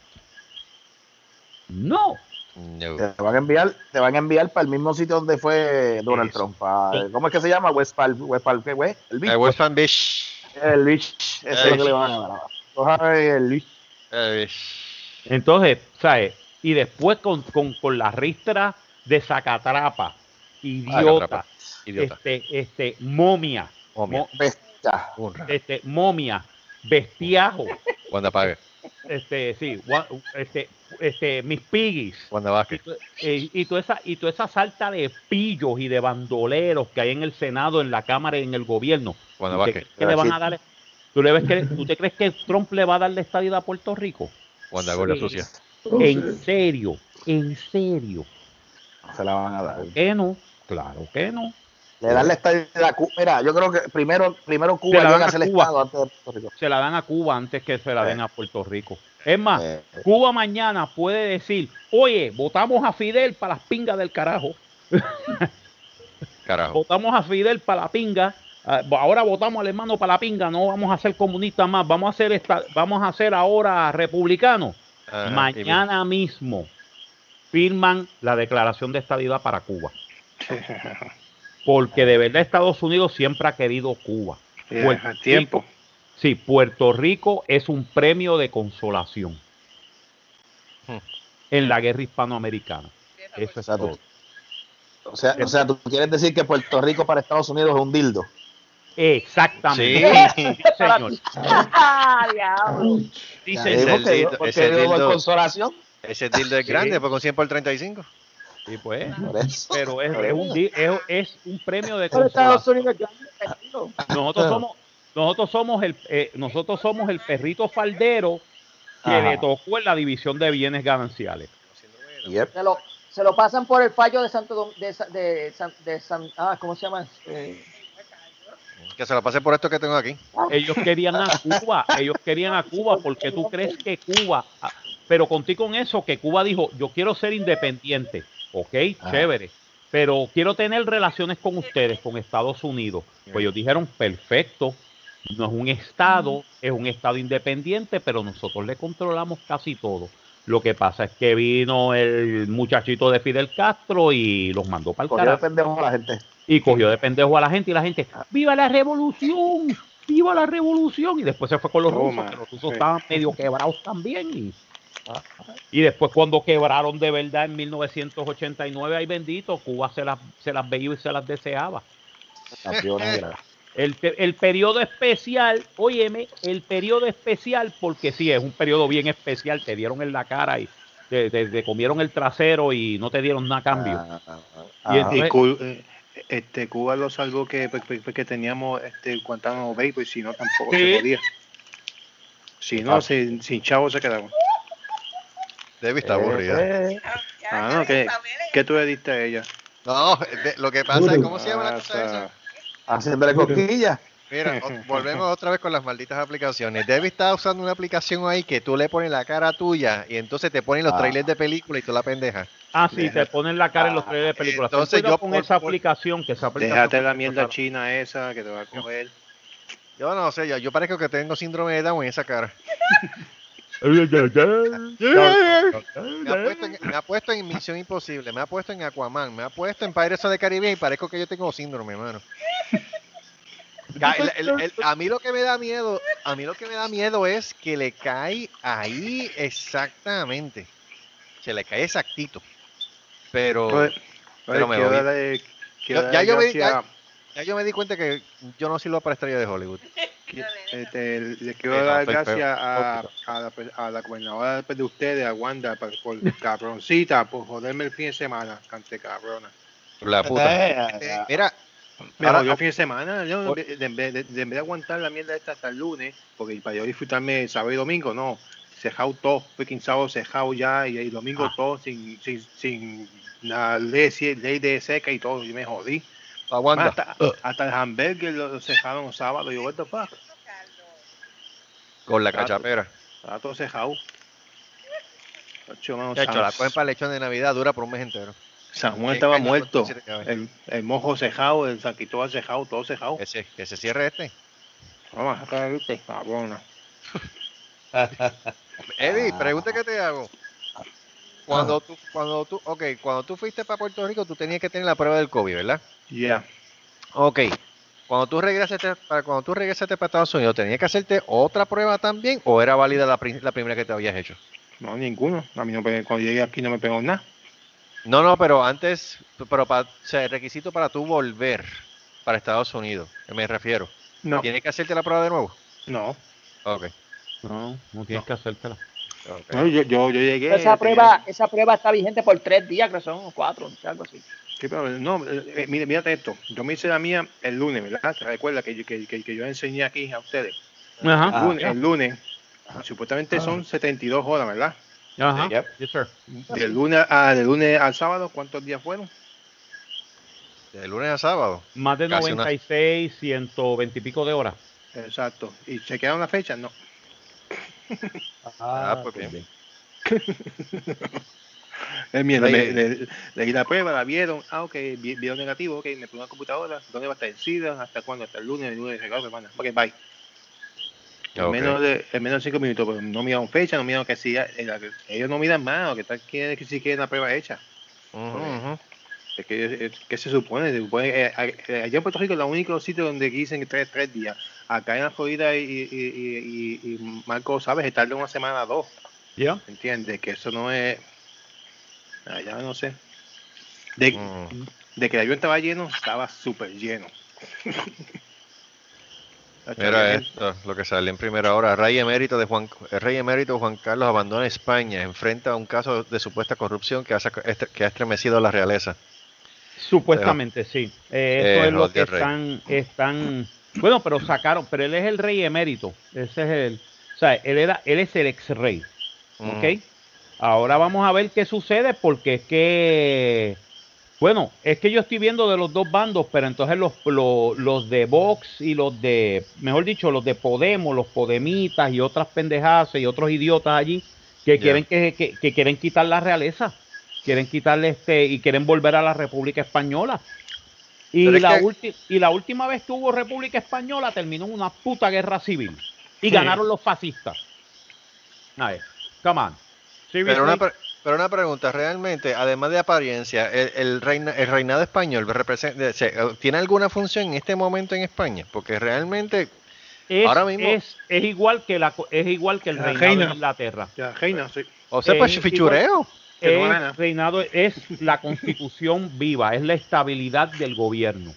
No. No. Te van a enviar, te van a enviar para el mismo sitio donde fue Donald Eso. Trump. pa- ¿Cómo es que se llama? West Palm, West Palm, ¿qué güey? El beach. Eh, West Palm Beach. El beach. Eso El es lo que beach. le van a dar. Coja el beach. Eh, beach. Entonces, ¿sabes? Y después con, con, con la ristra de sacatrapa, idiota, Sacatrapa, Idiota. este, este, momia, Momia. mo- Bestia. Honra. este, momia, bestiajo, Cuando apague. este, sí, este, este, mis piggies. Vázquez. eh, y toda esa y toda esa salta de pillos y de bandoleros que hay en el Senado, en la Cámara y en el gobierno. Cuando ¿Tú te Vázquez. crees que le van a dar? ¿Tú, le ves que, ¿Tú te crees que Trump le va a dar la estadía a Puerto Rico? Sí. sucia. En serio, en serio. Se la van a dar. ¿Qué no? Claro que no. Le dan la estadía a Cuba. Mira, yo creo que primero, primero Se Cuba la dan a Cuba. Estado antes de Puerto Rico. Se la dan a Cuba antes que se la den a Puerto Rico. Es más, Eh, Cuba mañana puede decir, oye, votamos a Fidel para las pingas del carajo. Carajo. votamos a Fidel para la pinga. ah, Ahora votamos al hermano para la pinga, no vamos a ser comunistas más, vamos a ser esta, vamos a ser ahora republicanos. Ajá, Mañana mismo firman la declaración de estabilidad para Cuba. Porque de verdad Estados Unidos siempre ha querido Cuba. A tiempo. Sí, Puerto Rico es un premio de consolación Hmm. en la guerra hispanoamericana. Eso es todo. o, sea, o sea, tú quieres decir que Puerto Rico para Estados Unidos es un dildo. Exactamente. Sí. Sí, señor. ¡Ah, diablo! Dice Ya, ese ¿por qué? dildo- ¿Por qué ese dildo- consolación? Ese tilde es grande, pues con 100 por 35. Sí, pues, pero es, es un, es, es un premio de Pero Estados consolación. Unidos es grande, tranquilo. Nosotros somos, nosotros somos el, eh, nosotros somos el perrito faldero que Ajá. le tocó en la división de bienes gananciales. Yep. Se lo, se lo pasan por el fallo de Santo Dom- de, de, San- de San, ah, ¿cómo se llama? Eh, Que se lo pase por esto que tengo aquí. Ellos querían a Cuba, ellos querían a Cuba porque tú crees que Cuba, ah, pero contigo con eso que Cuba dijo, yo quiero ser independiente, ok, Ajá. chévere, pero quiero tener relaciones con ustedes, con Estados Unidos. Pues ellos dijeron, perfecto, no es un estado, es un estado independiente, pero nosotros le controlamos casi todo. Lo que pasa es que vino el muchachito de Fidel Castro y los mandó para el Cogió de carajo pendejo a la gente. y cogió de pendejo a la gente y la gente, ¡viva la revolución! ¡Viva la revolución! Y después se fue con los Toma, rusos, que los rusos sí. estaban medio quebrados también. Y, y después cuando quebraron de verdad en 1989, ay bendito, Cuba se las, se las veía y se las deseaba. El, el periodo especial, óyeme, el periodo especial, porque sí, es un periodo bien especial, te dieron en la cara y te, te- te comieron el trasero y no te dieron nada a cambio. Ah, ah, Y ah. Y entonces- Cu- eh, este, Cuba lo salvó que, pues, pues, que teníamos este, Guantánamo Bay, pues si no tampoco Sí. se podía. Si no, sin, sin chavo se quedaba. Debbie está aburrida. Eh, Ah, no, ¿qué, ¿qué tú le diste a ella? No, de- lo que pasa es, ¿cómo se llama la cosa esa? Haciéndole cosquillas. Mira, volvemos otra vez con las malditas aplicaciones. Debbie está usando una aplicación ahí que tú le pones la cara tuya y entonces te ponen los Ah. trailers de película y tú la pendeja. Ah, sí, te ponen la cara en los trailers de películas. Ten Entonces yo con por- esa por- aplicación, que esa aplicación... Déjate la mierda china esa que te va a coger. Yo no sé, yo, yo parezco que tengo síndrome de Down en esa cara. Me ha, puesto en, me ha puesto en Misión Imposible, me ha puesto en Aquaman, me ha puesto en Pirates of the Caribbean y parezco que yo tengo síndrome, hermano. Ya, el- el- el- a mí lo que me da miedo, a mí lo que me da miedo es que le cae ahí exactamente. Se le cae exactito. Pero Oye, pero oye, me quiero voy. quiero Yo- ya yo me- gracias- ya yo me di cuenta que yo no sirvo para estrella de Hollywood. este, le quiero no, dar gracias a, a, la, a la gobernadora de ustedes, a Wanda, por, por cabroncita, por joderme el fin de semana, cante cabrona. La puta. Eh, Eh, mira, Me Ahora- jodió el fin de semana, yo, de, de- de- de- en vez de aguantar la mierda esta hasta el lunes, porque para yo disfrutarme sábado y domingo, no. cejado todo, freaking sábado cejado ya, y el domingo Ah. todo sin, sin, sin la ley, ley de seca y todo, y me jodí. Aguanta. Hasta, hasta el hamburger lo, cejaron un sábado, y yo, what the fuck, Con la cachapera. estaba todo cejado. Ocho, mano, Chacho, San- la cogen para lechón de Navidad, dura por un mes entero. San Juan Qué estaba caña, muerto, el, el mojo cejado, el saquito cejado, todo cejado. Que se, que se cierre este. Vamos a sacar este, cabrona. Eddie, pregunta que te hago. Cuando tú, cuando tú, ok, cuando tú fuiste para Puerto Rico, tú tenías que tener la prueba del COVID, ¿verdad? Ya. Ok. Cuando tú regresaste para cuando tú regresaste para Estados Unidos, ¿tenías que hacerte otra prueba también o era válida la, pri- la primera que te habías hecho? No, ninguno. A mí no cuando llegué aquí no me pegó nada. No, no, pero antes, pero para, o sea, el requisito para tú volver para Estados Unidos, me refiero. No, ¿Tienes que hacerte la prueba de nuevo? no. Ok. No, no tienes que hacértela. ok. No, yo, yo, yo llegué. Esa tenía- prueba, esa prueba está vigente por tres días, creo que son cuatro, algo así. Sí, pero no, eh, eh, mire, mírate esto. Yo me hice la mía el lunes, ¿verdad? ¿Te recuerda que, yo- que, que, que yo enseñé aquí a ustedes? Ajá. el, lunes, el lunes, supuestamente son 72 horas, ¿verdad? Ajá. Yep. Yes, sir. Del lunes, a, del lunes al sábado, ¿cuántos días fueron? De lunes a sábado. Más de Casi una- 96, 120 y pico de horas. Exacto. ¿Y se quedaron la fecha? No. Ah, pues bien. Es mierda, Ahí- me- le, le di la prueba, la vieron, ah, ok, vi- vieron negativo, ok, me pongo la computadora, ¿dónde va a estar el SIDA? ¿Hasta cuándo? Hasta el lunes, el lunes, regalo, hermana. Ok, bye. En, menos de, en menos de cinco minutos, pero no miraron fecha, no miraron que si eh, ellos no miran más, o que tal quiere que si quieren la prueba hecha. Ujú. Es que, eh, ¿Qué se supone? Se supone, eh, allá en Puerto Rico es el único sitio donde dicen tres, tres días. Acá en la Florida y, y, y, Marco, ¿sabes? Se tarda una semana o dos. ¿Ya? ¿Entiendes? Que eso no es. Allá no sé. De, de que el avión estaba lleno, estaba súper lleno. Mira esto, lo que salió en primera hora. Rey emérito de Juan, el rey emérito Juan Carlos abandona España, enfrenta un caso de supuesta corrupción que ha, sac- estre- que ha estremecido a la realeza. Supuestamente sí. Eh, Eh, eso es lo que están, están. Bueno, pero sacaron, pero él es el rey emérito. Ese es el. O sea, él era, él es el ex rey. ¿Ok? Mm. Ahora vamos a ver qué sucede porque es que. Bueno, es que yo estoy viendo de los dos bandos, pero entonces los, los, los de Vox y los de, mejor dicho, los de Podemos, los Podemitas y otras pendejadas y otros idiotas allí que quieren que, que- que quieren quitar la realeza, quieren quitarle este y quieren volver a la República Española. Y Pero es la, que- ulti- y la última vez que hubo República Española terminó en una puta guerra civil y Sí. ganaron los fascistas. A ver, come on. Pero una, pero una pregunta, realmente, además de apariencia, ¿el, el, reina- el reinado español tiene alguna función en este momento en España? Porque realmente, es, ahora mismo- es, es igual que la es igual que el La reinado reina. de Inglaterra. Ya, Reina, sí. o sea, pues fichureo. Es reinado es la constitución viva, es la estabilidad del gobierno.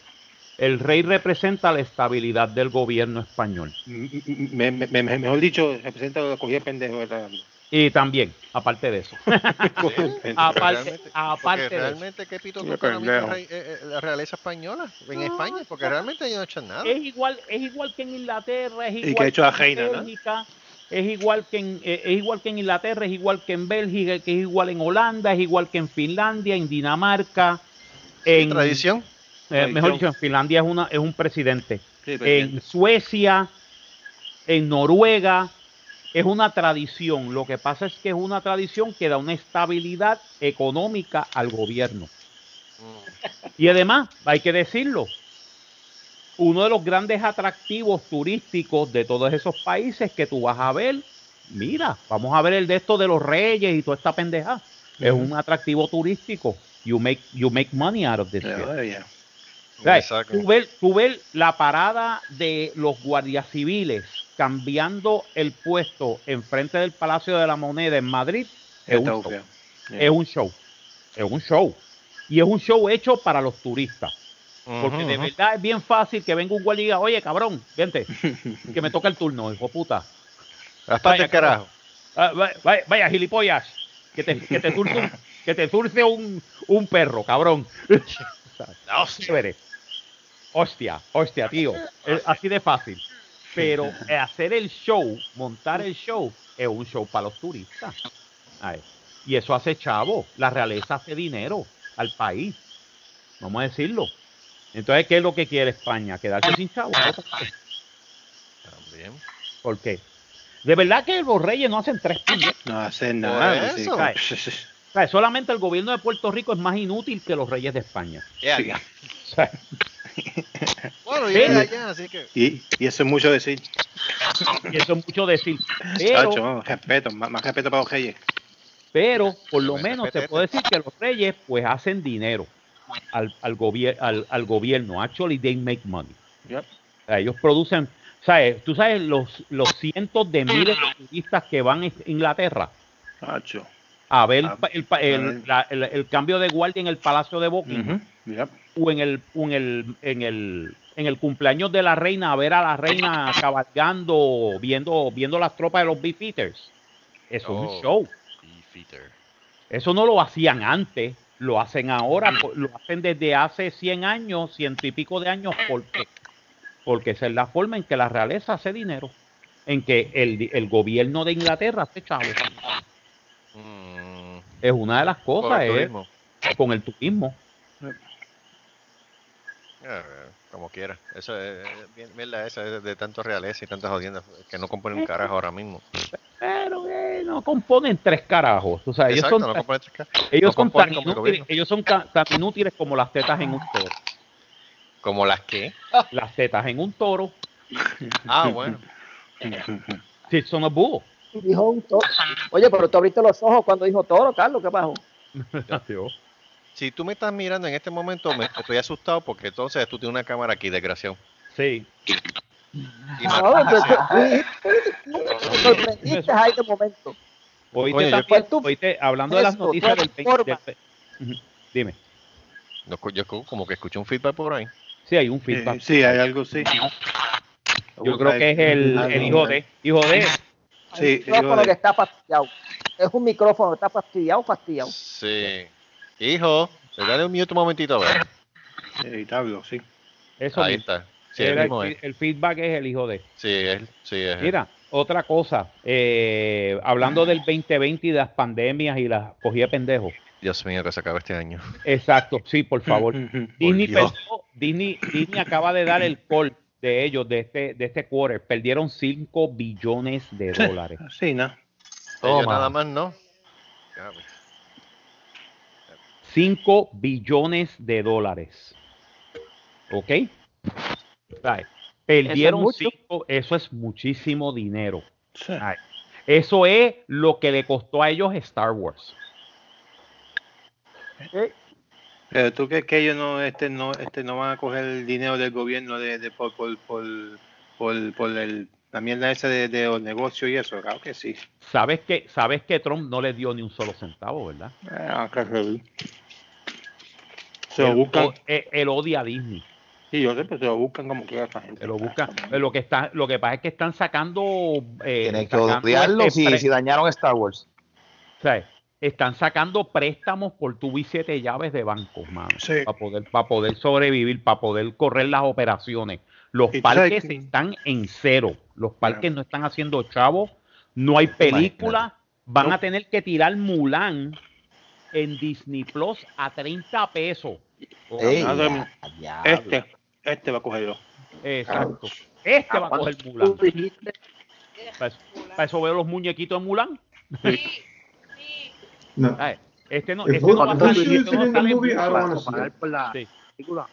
El rey representa la estabilidad del gobierno español. M- m- me- me- me- mejor dicho, representa lo que cogí el pendejo. ¿verdad? Y también, aparte de eso. Aparte, realmente- aparte porque de eso. realmente, ¿qué pito rey- eh, eh, la realeza española en No, España? Porque realmente ellos no echan nada. es igual es igual que en Inglaterra es que igual ha hecho en reina, ¿no? Bélgica es igual que en eh, es igual que en Inglaterra es igual que en Bélgica que es igual en Holanda es igual que en Finlandia en Dinamarca en Tradición. eh, mejor dicho en Finlandia es una es un presidente Sí, presidente. en Suecia en Noruega es una tradición lo que pasa es que es una tradición que da una estabilidad económica al gobierno y además, hay que decirlo, uno de los grandes atractivos turísticos de todos esos países que tú vas a ver, mira, vamos a ver el de esto de los reyes y toda esta pendeja. Es un atractivo turístico. You make, you make money out of this. Tú ves, tú ves la parada de los guardias civiles cambiando el puesto enfrente del Palacio de la Moneda en Madrid. Es un show. Es un show. Es un show. Y es un show hecho para los turistas. Porque de verdad es bien fácil que venga un guardia y diga, oye, cabrón, vente, que me toca el turno, hijo puta. Vaya, el carajo. Ah, va- vaya, vaya, gilipollas, que te, que te turce, un, que te turce un, un perro, cabrón. Chévere. Hostia, hostia, tío. Es así de fácil. Pero eh, hacer el show, montar el show, es un show para los turistas. Ay, Y eso hace chavo. La realeza hace dinero al país. Vamos a decirlo. Entonces, ¿qué es lo que quiere España? ¿Quedarse sin chavo? También. ¿Por qué? De verdad que los reyes no hacen tres puñetas. No hacen nada. Sí, eso. sea, solamente el gobierno de Puerto Rico es más inútil que los reyes de España. Ya, Sí. ya. O sea, Bueno, Sí. yo de allá, así que. Y, y eso es mucho decir. y eso es mucho decir. Pero, Chacho, respeto, más, más respeto para los reyes. pero por lo Me menos te puedo decir que los reyes pues hacen dinero al, al, gobier- al, al gobierno. Actually, they make money. Yep. O sea, ellos producen, ¿sabes? Tú sabes los, los cientos de miles de turistas que van a Inglaterra Chacho. a ver Ah, el, el- a ver. la- el- el cambio de guardia en el Palacio de Buckingham. Yep. o en el, o en el, en el, en el cumpleaños de la reina, a ver a la reina cabalgando, viendo, viendo las tropas de los Beefeaters. Eso es Oh. un show. Beefeater. Eso no lo hacían antes, lo hacen ahora, lo hacen desde hace 100 años, ciento y pico de años. ¿Por qué? Porque esa es la forma en que la realeza hace dinero, en que el, el gobierno de Inglaterra hace chavo. Mm, Es una de las cosas, el es turismo. con el turismo. Como quiera. Eso es, esa es de tanto realeza y tantas jodiendas que no componen un carajo ahora mismo. Pero eh, no componen tres carajos. O sea, ellos son no componen tres ca- Ellos no son, tan inútiles, ellos son tan inútiles como las tetas en un toro. Como las que. Las tetas en un toro, Ah, bueno. si son los búhos. Dijo un toro. Oye, pero tú abriste los ojos cuando dijo toro, Carlos, ¿qué pasó? Si tú me estás mirando en este momento, me estoy asustado porque entonces tú tienes una cámara aquí, desgraciado. Sí. Y No, Martín pues, tú- sorprendiste ahí de momento. Oíste yo- también, tú- oíste, hablando de las noticias del, del Ujú, Dime. no, yo como que escuché un feedback por ahí. Sí, hay un feedback. sí, hay algo, sí. Yo creo que es el, Algo. el hijo de. Hijo de. Sí, un micrófono que está fastidiado. Es un micrófono que está fastidiado, fastidiado. Sí. Hijo, dale un minuto un momentito a ver. Sí, Tablo, sí. Eso Ahí mismo. está. Sí, el mismo el, el feedback es el hijo de. Sí, es. Sí, es. él. Mira, otra cosa. eh, hablando del 2020 y de las pandemias y las cogía pendejo. Dios mío, que se acaba este año. Exacto, sí, por favor. Disney, perdió- Disney, Disney acaba de dar el call de ellos, de este, de este quarter. Perdieron 5 billones de Sí. dólares. Sí, ¿no? Ellos Toma. nada más no. Ya, pues. 5 billones de dólares. ¿Ok? Right. Perdieron mucho. 5, eso es muchísimo dinero. Sí. Eso es lo que le costó a ellos Star Wars. Pero tú crees que ellos no, este, no, este, no van a coger el dinero del gobierno de, de por, por, por, por, por el, la mierda esa de, de los negocios y eso, claro que sí. ¿Sabes que, sabes que Trump no le dio ni un solo centavo, ¿verdad? Ah, claro. Se lo Él- buscan. o- él- él odia a Disney. Sí, yo sé, pero se lo buscan como quiera esa gente. Se lo busca. Lo que está, lo que pasa es que están sacando. eh, Tienen que odiarlo si, si dañaron Star Wars. o sea, están sacando préstamos por tubo y siete llaves de bancos, mano. Sí. Para poder, para poder sobrevivir, para poder correr las operaciones. Los sabes parques que- están en cero. Los parques no están haciendo chavos. No hay película. Van No. a tener que tirar Mulan en Disney Plus a 30 pesos. Ey, Nada, ya, ya. Este, este va a cogerlo. Exacto. Este va a coger Mulan. Para eso, para eso veo los muñequitos de Mulan. Sí, sí. No. Ay, Este no, If este no va a salir. este no sale en película.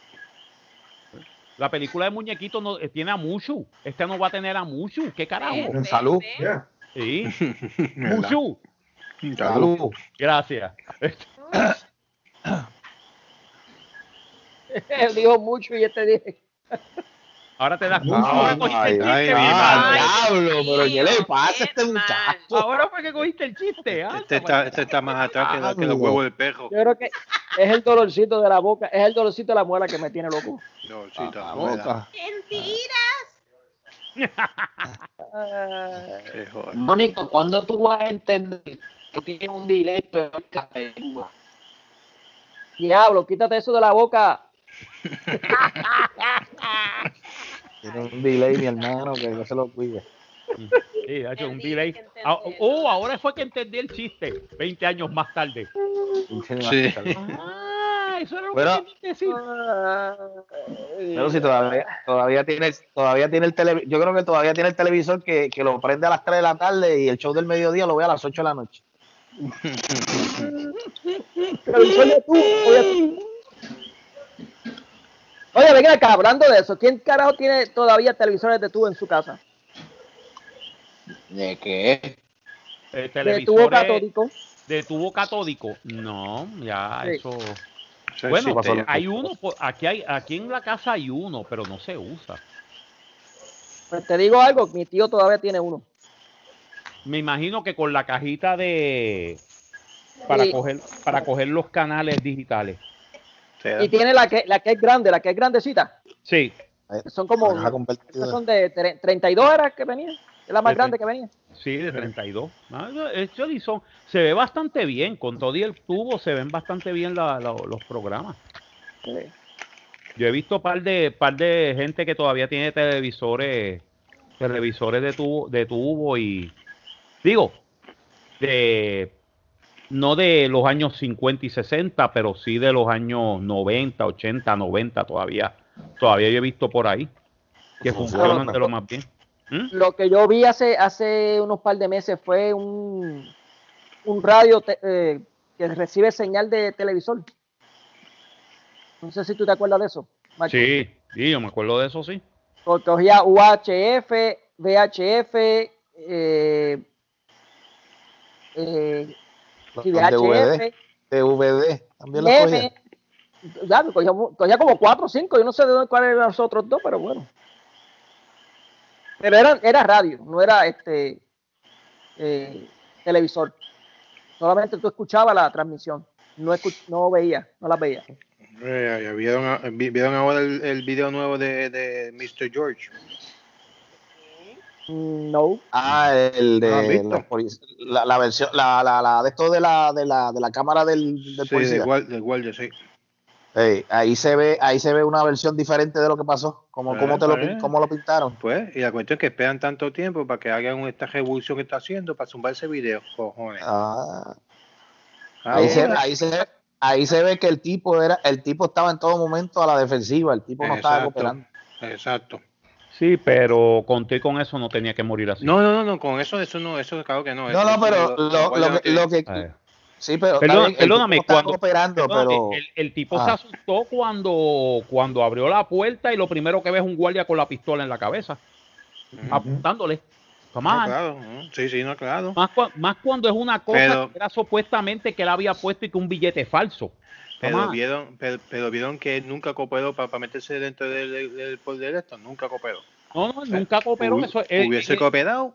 La película de muñequitos no, eh, tiene a Mushu. Este no va a tener a Mushu. ¿Qué carajo? Salud. ve, ve. Yeah. Sí. Mushu. Salud. Gracias. Él dijo mucho y este dije, Ahora te das cuenta. Ahora cogiste ay, el chiste, diablo, pero ¿qué le pasa a este muchacho? Ahora fue que cogiste el chiste. anda, Este está, este está más atrás que, la- que los huevos del perro. yo creo que es el dolorcito de la boca, es el dolorcito de la muela que me tiene loco. No, sí, Ah, está boca. Mentiras. Ah. Mónico, ¿cuándo tú vas a entender que tienes un delay peor que la diablo, quítate eso de la boca. Tiene un delay, mi hermano, que no se lo cuide. Sí, ha hecho un delay. Ah, oh, ahora fue que entendí el chiste. 20 años más tarde. Sí. Ah, eso era lo Bueno. que decir. Pero si todavía, todavía tiene, todavía tiene el tele, yo creo que todavía tiene el televisor que, que lo prende a las 3 de la tarde y el show del mediodía lo ve a las 8 de la noche. Tú, oye, Oye, venga acá, hablando de eso, ¿quién carajo tiene todavía televisores de tubo en su casa? ¿De qué? De televisores tubo catódico. de tubo catódico. No, ya Sí. eso. Sí, Bueno, sí, eh, hay uno, aquí hay, aquí en la casa hay uno, pero no se usa. Pues te digo algo, mi tío todavía tiene uno. Me imagino que con la cajita de para Sí. coger para coger los canales digitales. Y tiene la que, la que es grande, la que es grandecita. Sí, Son como, son de tre- 32 horas que venía. Es la más De grande que venía. sí, de 32. Ah, son- se ve bastante bien, con todo y el tubo se ven bastante bien la- la- los programas. Sí. Yo he visto par de par de gente que todavía tiene televisores televisores de tubo de tubo y digo de no de los años 50 y 60, pero sí de los años 90, 80, 90 todavía todavía yo he visto por ahí que Funciona funcionan de lo más bien. ¿Mm? Lo que yo vi hace, hace unos par de meses fue un, un radio te- eh, que recibe señal de televisor. No sé si tú te acuerdas de eso. Marco. Sí, sí, yo me acuerdo de eso, sí. Co- Cogía UHF, VHF, eh, eh, DVD, DVD, también los cogía. Ya, cogía, cogía como cuatro o cinco, yo no sé de dónde cuáles eran los otros dos, pero bueno. Pero eran, era radio, no era este eh, televisor. Solamente tú escuchabas la transmisión, no, escu- no veías, no las veías. Eh, ¿vieron, a- vi- vieron ahora el, el video nuevo de, de Mr. George? No. Ah, el ¿Lo has de visto? la, polic- la, la versión, la, la, la de esto de la, de la, de la cámara del, del Sí, policía. de guardia, de guardia, sí. Ahí se ve, ahí se ve una versión diferente de lo que pasó, como, Eh, cómo te lo, pues. cómo lo pintaron. Pues, y la cuestión es que esperan tanto tiempo para que hagan esta revolución que está haciendo para zumbar ese video, cojones. Ah, Ah, ahí, se, ahí, se, ahí se ve que el tipo era, el tipo estaba en todo momento a la defensiva, el tipo no estaba cooperando. Exacto. Sí, pero conté con eso no tenía que morir así. No, no, no, no, con eso, eso no, eso claro que no. No, no, pero lo, lo, lo que Eh. sí, pero el perdóname, tipo cuando- cooperando, Perdóname, pero el, el tipo Ah. se asustó cuando, cuando abrió la puerta y lo primero que ve es un guardia con la pistola en la cabeza, apuntándole. Come No, on. claro, ¿no? sí, sí, no, claro. Más, cua- más cuando es una cosa Pero- que era supuestamente que él había puesto y que un billete falso. Pero on. vieron, pero, pero vieron que él nunca cooperó para, meterse dentro del, del, del poder de esto, nunca cooperó. No, no, nunca cooperó. Eso, eh, hubiese eh, cooperado,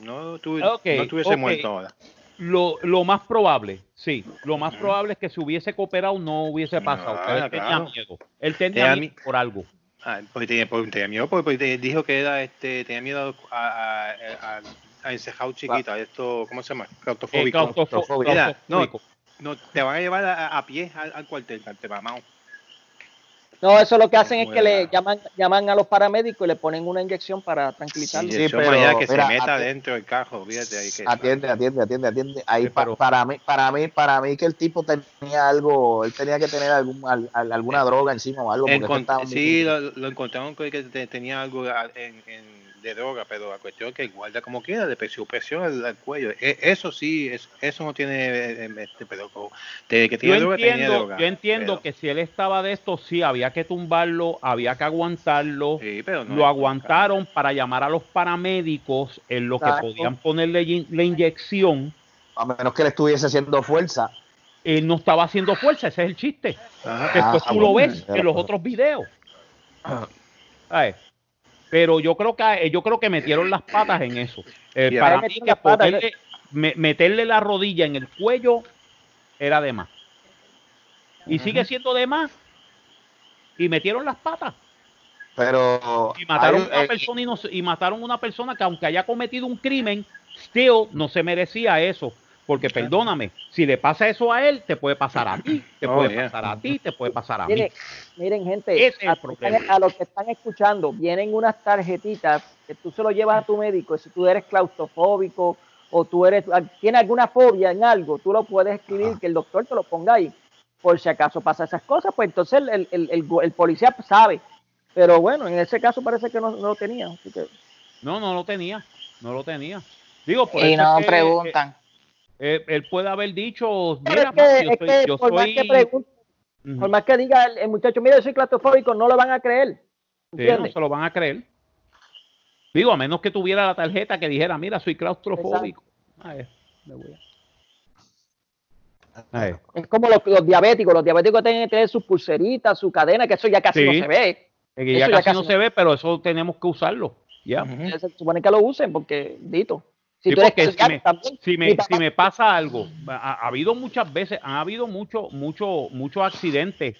no, tuvi- Ok, no estuviese ok. muerto ahora. lo, lo más probable, sí, lo más probable es que si hubiese cooperado no hubiese pasado. Pero él tenía claro. miedo. Él tenía Tenía miedo mi- por algo. Ah, porque tenía, porque tenía miedo, porque, porque dijo que era, este, tenía miedo a, a, a, a chiquita, esto, ¿cómo se llama? Eh, Claustrofóbico. claustrofo- claustrofóbico. Mira, no, claustrofóbico. No, te van a llevar a, a pie al, al cuartel, te mamá. No, eso lo que hacen es que le llaman, llaman a los paramédicos y le ponen una inyección para tranquilizarlo. Sí, pero, allá que mira, se meta dentro del carro, fíjate ahí que. atiende, atiende, atiende, atiende. Ahí pa- para mí, para mí, para mí que el tipo tenía algo, él tenía que tener algún, al- al- alguna droga encima o algo. porque Encont- estaba sí, lo, lo encontraron que que te- tenía algo a- en, en- de droga, pero la cuestión es que el guarda como quiera le presión, presión al, al cuello. E- eso sí, es- eso no tiene, eh, este, pero como- de que Yo tiene tenía entiendo, droga. yo entiendo pero- que si él estaba de esto, sí, había que tumbarlo, había que aguantarlo. Sí, pero no lo aguantaron para llamar a los paramédicos en lo que Exacto. podían ponerle in- la inyección. A menos que le estuviese haciendo fuerza. Él no estaba haciendo fuerza, ese es el chiste. Ajá. Después Ah, tú lo ves pero- en los otros videos. ¿Sabes? Pero yo creo que yo creo que metieron las patas en eso. Eh, para mí que me- meterle la rodilla en el cuello era de más. Y sigue siendo de más. Y metieron las patas. Pero Y mataron hay- una eh, persona y, no, y mataron una persona que aunque haya cometido un crimen, still no se merecía eso. Porque perdóname, si le pasa eso a él, te puede pasar a ti, te Oh, puede yeah. pasar a ti, te puede pasar a mí. Miren, miren, gente, es a, los que están escuchando, vienen unas tarjetitas que tú se lo llevas a tu médico, si tú eres claustrofóbico o tú eres, tienes alguna fobia en algo, tú lo puedes escribir, que el doctor te lo ponga ahí. Por si acaso pasa esas cosas, pues entonces el, el, el, el policía sabe. Pero bueno, en ese caso parece que no, no lo tenía. Así que, No, no lo tenía. No lo tenía. Digo, por Y eso no que, preguntan. Eh, él puede haber dicho, mira, es que, yo es soy, que yo por más soy- que pregunte, por más que diga el, el muchacho, mira, yo soy claustrofóbico, no lo van a creer. Sí, no se lo van a creer. Digo, a menos que tuviera la tarjeta que dijera, mira, soy claustrofóbico. Ay, me voy a- Es como los, los diabéticos, los diabéticos tienen que tener sus pulseritas, su cadena, que eso ya casi Sí. no se ve. es que ya Eso ya casi no- se ve, pero eso tenemos que usarlo. Ya. Se supone que lo usen porque, dito. Si Sí, tú eres porque si me, también, si, mi me, papá- si me pasa algo, ha, ha habido muchas veces, han habido muchos mucho, muchos accidentes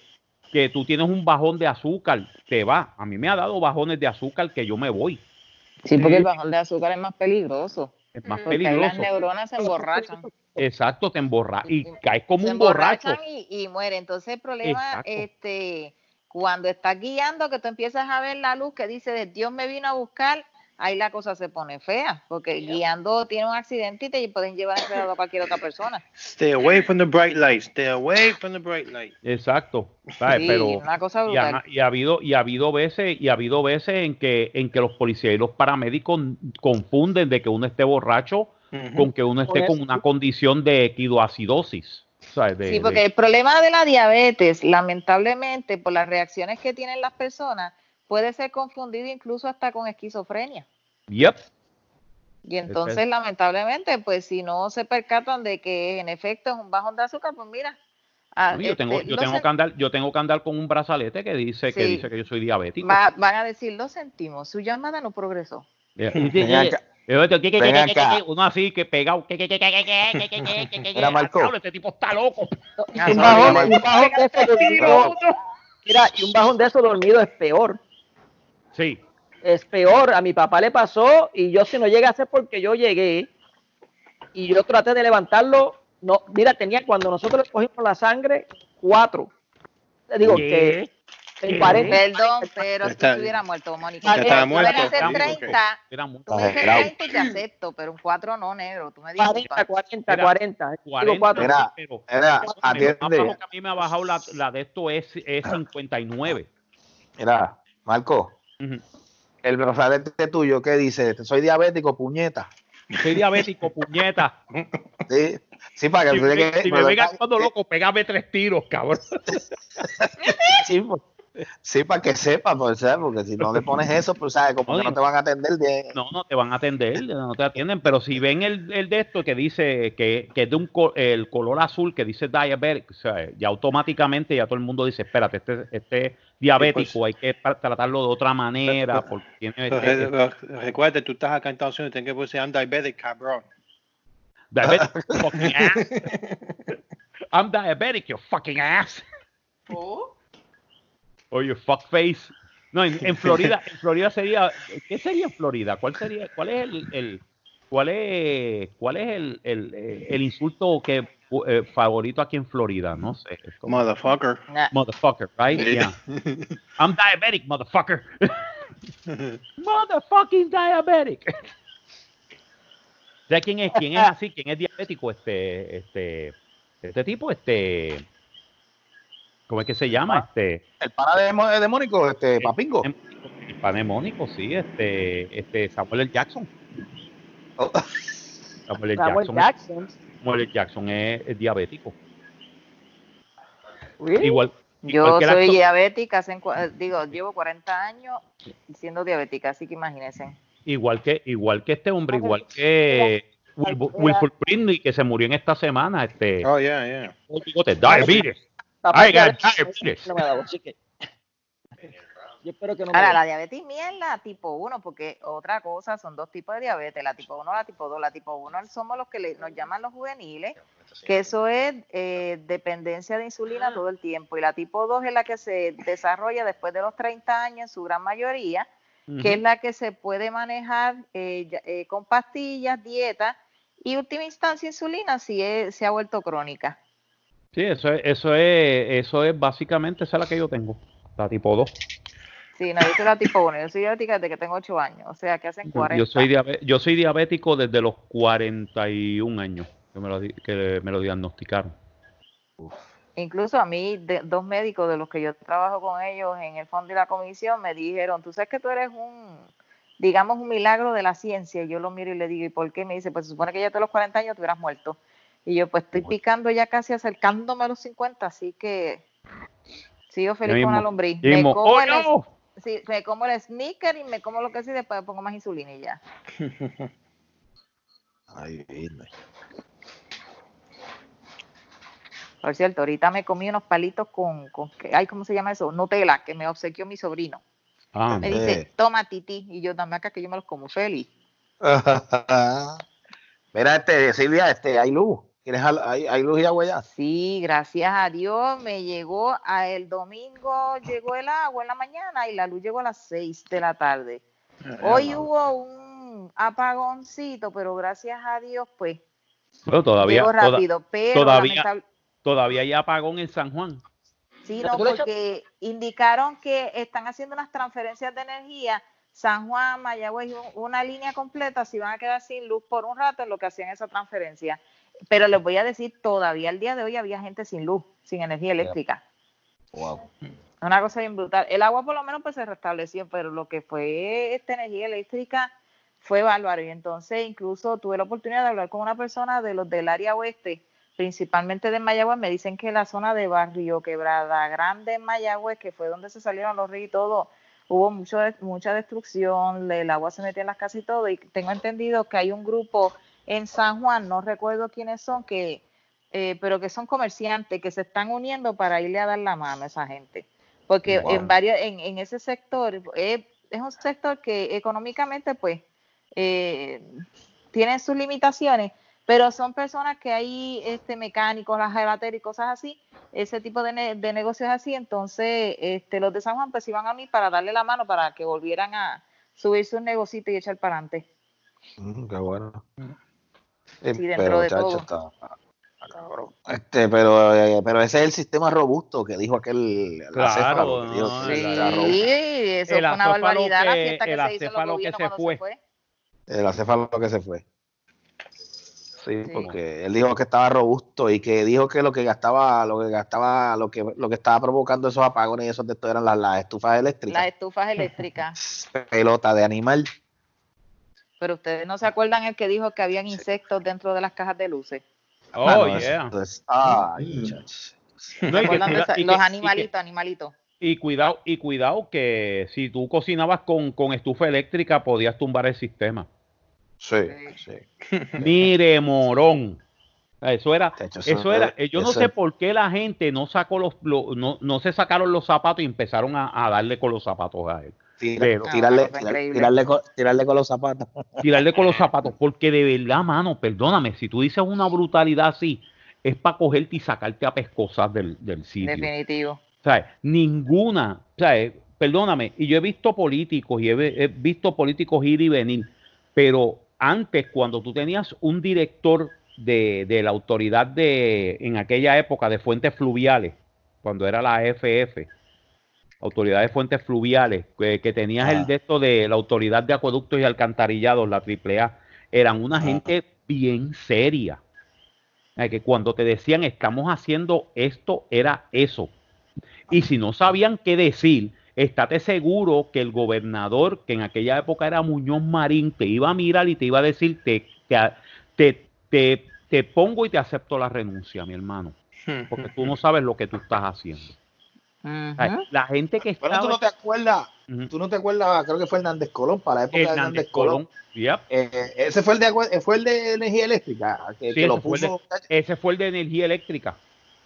que tú tienes un bajón de azúcar, te va. A mí me ha dado bajones de azúcar que yo me voy. Sí, porque el bajón de azúcar es más peligroso. Es más Porque ahí las peligroso. neuronas se emborrachan. Exacto, te emborrachas y caes como se un borracho. emborrachan y, y muere. Entonces el problema, Exacto. este, cuando estás guiando, que tú empiezas a ver la luz que dice de Dios me vino a buscar, ahí la cosa se pone fea, porque guiando tiene un accidente y te pueden llevar enredado a cualquier otra persona. Stay away from the bright lights. Stay away from the bright light. Exacto, ¿sabes? Sí, pero una cosa y brutal. ha, y ha habido y ha habido veces y ha habido veces en que en que los policías y los paramédicos confunden de que uno esté borracho Ujú. con que uno esté con una condición de equidoacidosis. ¿sabes? De- Sí, de- porque el problema de la diabetes, lamentablemente, por las reacciones que tienen las personas, puede ser confundido incluso hasta con esquizofrenia. Y entonces, lamentablemente, pues si no se percatan de que en efecto es un bajón de azúcar, pues mira. A, yo, tengo, yo, tengo que andar, yo tengo que andar con un brazalete que dice, que, dice que yo soy diabético. Van a decir, lo sentimos, su llamada no progresó. Uno así que pegado. Mira, Marco. Este tipo está loco. Un bajón de eso dormido es peor. Sí. Es peor. A mi papá le pasó y yo si no llega a ser porque yo llegué y yo traté de levantarlo. No, mira, tenía cuando nosotros le cogimos la sangre, cuatro. Te digo ¿Qué? que en 40, Perdón, pero si Está- estuviera muerto, Mónica. Me muerto. Ya, ok. 30, Era muy- tú me dices Exagerado. 30 y te acepto, pero un 4 no, negro. Tú me dices 40, 40, Mira, 40. Digo 40, cuatro. Mira, pero- Mira, Lo más atiende. bajo que a mí me ha bajado la, la de esto es, es 59. Mira, Marco, El brazalete tuyo, ¿qué dice? Soy diabético, puñeta. Soy diabético, puñeta. Sí, sí para que Si me, si me vengas cuando loco, pégame tres tiros, cabrón. Sí, pues, sí, para que sepa, pues, ¿sabes? porque si no le pones eso, pues sabes, como No, que no te van a atender de... No, no te van a atender, no te atienden, pero si ven el, el de esto que dice que, que es de un co- el color azul que dice diabetic, o sea, ya automáticamente ya todo el mundo dice, espérate, este, este diabético hay que tra- tratarlo de otra manera porque tiene este- re- re- Recuerda, tú estás acá en Estados Unidos, tienes que ponerse I'm diabetic, cabrón. diabetic fucking ass. I'm diabetic, you fucking ass. Oh. Or you fuck face. No, en, en Florida, en Florida sería, ¿qué sería en Florida? ¿Cuál sería, cuál es el, el- cuál es, cuál es el, el, el insulto que eh, favorito aquí en Florida? No sé. como- Motherfucker. Motherfucker, right? Yeah. I'm diabetic, motherfucker. Motherfucking diabetic. ¿Sabes quién es? ¿Quién es así? ¿Quién es diabético? Este, este, este tipo, este, ¿cómo es que se llama? Este, El pana de demónico, este, Papingo. el panemónico, sí, este, este, Samuel L. Jackson. Oh, Samuel L. Jackson, Jackson. Samuel L. Jackson es, es diabético. Really? Igual. Yo soy actor- diabética, hace digo, llevo 40 años siendo diabética, así que imagínense. igual que igual que este hombre, igual que Wil- Wilford Britney que se murió en esta semana, este Oh, yeah, yeah. el bigote, diabetes. Papá, I ya- got diabetes. no me ha dado, así que- Yo espero que no me Ahora, la diabetes mía es la tipo 1, porque otra cosa, son dos tipos de diabetes, la tipo 1 y la tipo 2. La tipo 1 somos los que le- nos llaman los juveniles, que eso es eh, dependencia de insulina todo el tiempo. Y la tipo 2 es la que se desarrolla después de los 30 años en su gran mayoría, que es la que se puede manejar eh, eh, con pastillas, dieta y última instancia insulina si es- se ha vuelto crónica. Sí, eso es, eso es, eso es básicamente esa es la que yo tengo, la tipo 2. Sí, no, yo soy la tipo 1, yo soy diabética desde que tengo 8 años, o sea que hacen 40. Yo soy, diabe- yo soy diabético desde los 41 años que me lo, di- que me lo diagnosticaron. Incluso a mí, de- dos médicos de los que yo trabajo con ellos en el fondo y la comisión me dijeron, tú sabes que tú eres un, digamos, un milagro de la ciencia. Y yo lo miro y le digo, ¿y por qué? Me dice, pues se supone que ya a los 40 años te hubieras muerto. Y yo, pues estoy picando ya casi acercándome a los 50, así que sigo feliz con la lombriz. Me mismo, como, ¡Oh, el, no! sí, me como el sneaker y me como lo que sí, después me pongo más insulina y ya. Ay, Virgen. Por cierto, ahorita me comí unos palitos con, con que- ay, ¿cómo se llama eso? Nutella, que me obsequió mi sobrino. Ah, Me Eh. dice, toma titi, y yo dame acá que yo me los como feliz. Mira, este, Silvia, este, hay luz. ¿Quieres al- hay, hay luz y agua ya? Sí, gracias a Dios me llegó a el domingo, llegó el agua en la mañana y la luz llegó a las 6 de la tarde. Hoy hubo un apagoncito, pero gracias a Dios, pues, Pero todavía, llegó toda- rápido. pero todavía, lamentable- todavía hay apagón en San Juan. Sí, ¿Ya no, porque indicaron que están haciendo unas transferencias de energía. San Juan, Mayagüez, una línea completa, si van a quedar sin luz por un rato en lo que hacían esa transferencia. Pero les voy a decir, todavía al día de hoy había gente sin luz, sin energía eléctrica. Wow. Una cosa bien brutal. El agua por lo menos pues se restableció, pero lo que fue esta energía eléctrica fue bárbaro. Y entonces incluso tuve la oportunidad de hablar con una persona de los del área oeste, principalmente de Mayagüez. Me dicen que la zona de Barrio Quebrada Grande en Mayagüez, que fue donde se salieron los ríos y todo, hubo mucho, mucha destrucción, el agua se metió en las casas y todo. Y tengo entendido que hay un grupo en San Juan, no recuerdo quiénes son, que eh, pero que son comerciantes que se están uniendo para irle a dar la mano a esa gente. Porque Wow. en varios, en, en ese sector, eh, es un sector que económicamente, pues, eh, tiene sus limitaciones, pero son personas que hay este mecánicos, las gelateras y cosas así, ese tipo de, ne- de negocios así, entonces este, los de San Juan pues iban a mí para darle la mano para que volvieran a subir sus negocios y echar para adelante. Mm, qué bueno. Sí, dentro de todo. está, cabrón. Este, pero, eh, pero ese es el sistema robusto que dijo aquel el Claro, acéfalo, que dijo no, que Sí, eso el fue una barbaridad la que- fiesta que el se hizo que gobiernos se cuando fue. se fue. El acéfalo que se fue. Sí, Sí. porque él dijo que estaba robusto y que dijo que lo que gastaba, lo que gastaba, lo que, lo que estaba provocando esos apagones y esos de esto eran las, las estufas Las eléctricas. estufas eléctricas. Pelota de animal. Pero ustedes no se acuerdan el que dijo que habían insectos dentro de las cajas de luces. Oh, Mano, yeah. eso es- ay, Mm. muchachos. No, y ¿Se que acuerdan de cuida- esa- y los que- y que- animalitos, animalitos. Y cuidado, y cuidado que si tú cocinabas con, con estufa eléctrica podías tumbar el sistema. Sí, Sí. sí. Mire, morón. Eso era, eso era, yo no sé por qué la gente no sacó los, lo- no, no se sacaron los zapatos y empezaron a, a darle con los zapatos a él. Tira- Pero- tirarle, tirarle, con, tirarle con los zapatos. Tirarle con los zapatos, porque de verdad, mano, perdóname, si tú dices una brutalidad así, es para cogerte y sacarte a pescosas del, del sitio. Definitivo. ¿sabes? Ninguna, ¿sabes? Perdóname, y yo he visto políticos y he, he visto políticos ir y venir, pero antes cuando tú tenías un director de, de la autoridad de, en aquella época de fuentes fluviales, cuando era la AFF, autoridad de fuentes fluviales, que, que tenías Ah. el de esto de la autoridad de acueductos y alcantarillados, la AAA, eran una Ah. gente bien seria. Que cuando te decían estamos haciendo esto, era eso. Y si no sabían qué decir, estate seguro que el gobernador, que en aquella época era Muñoz Marín, te iba a mirar y te iba a decir, te, te, te, te- te pongo y te acepto la renuncia, mi hermano, porque tú no sabes lo que tú estás haciendo. La gente que Bueno, tú no te acuerdas, Ujú. tú no te acuerdas, creo que fue Hernández Colón, para la época de Hernández Hernández Colón. Colón. Yep. Eh, ese fue el de, eh, fue el de energía eléctrica, que, Sí, que lo ese fue el de- puso, Ese fue el de energía eléctrica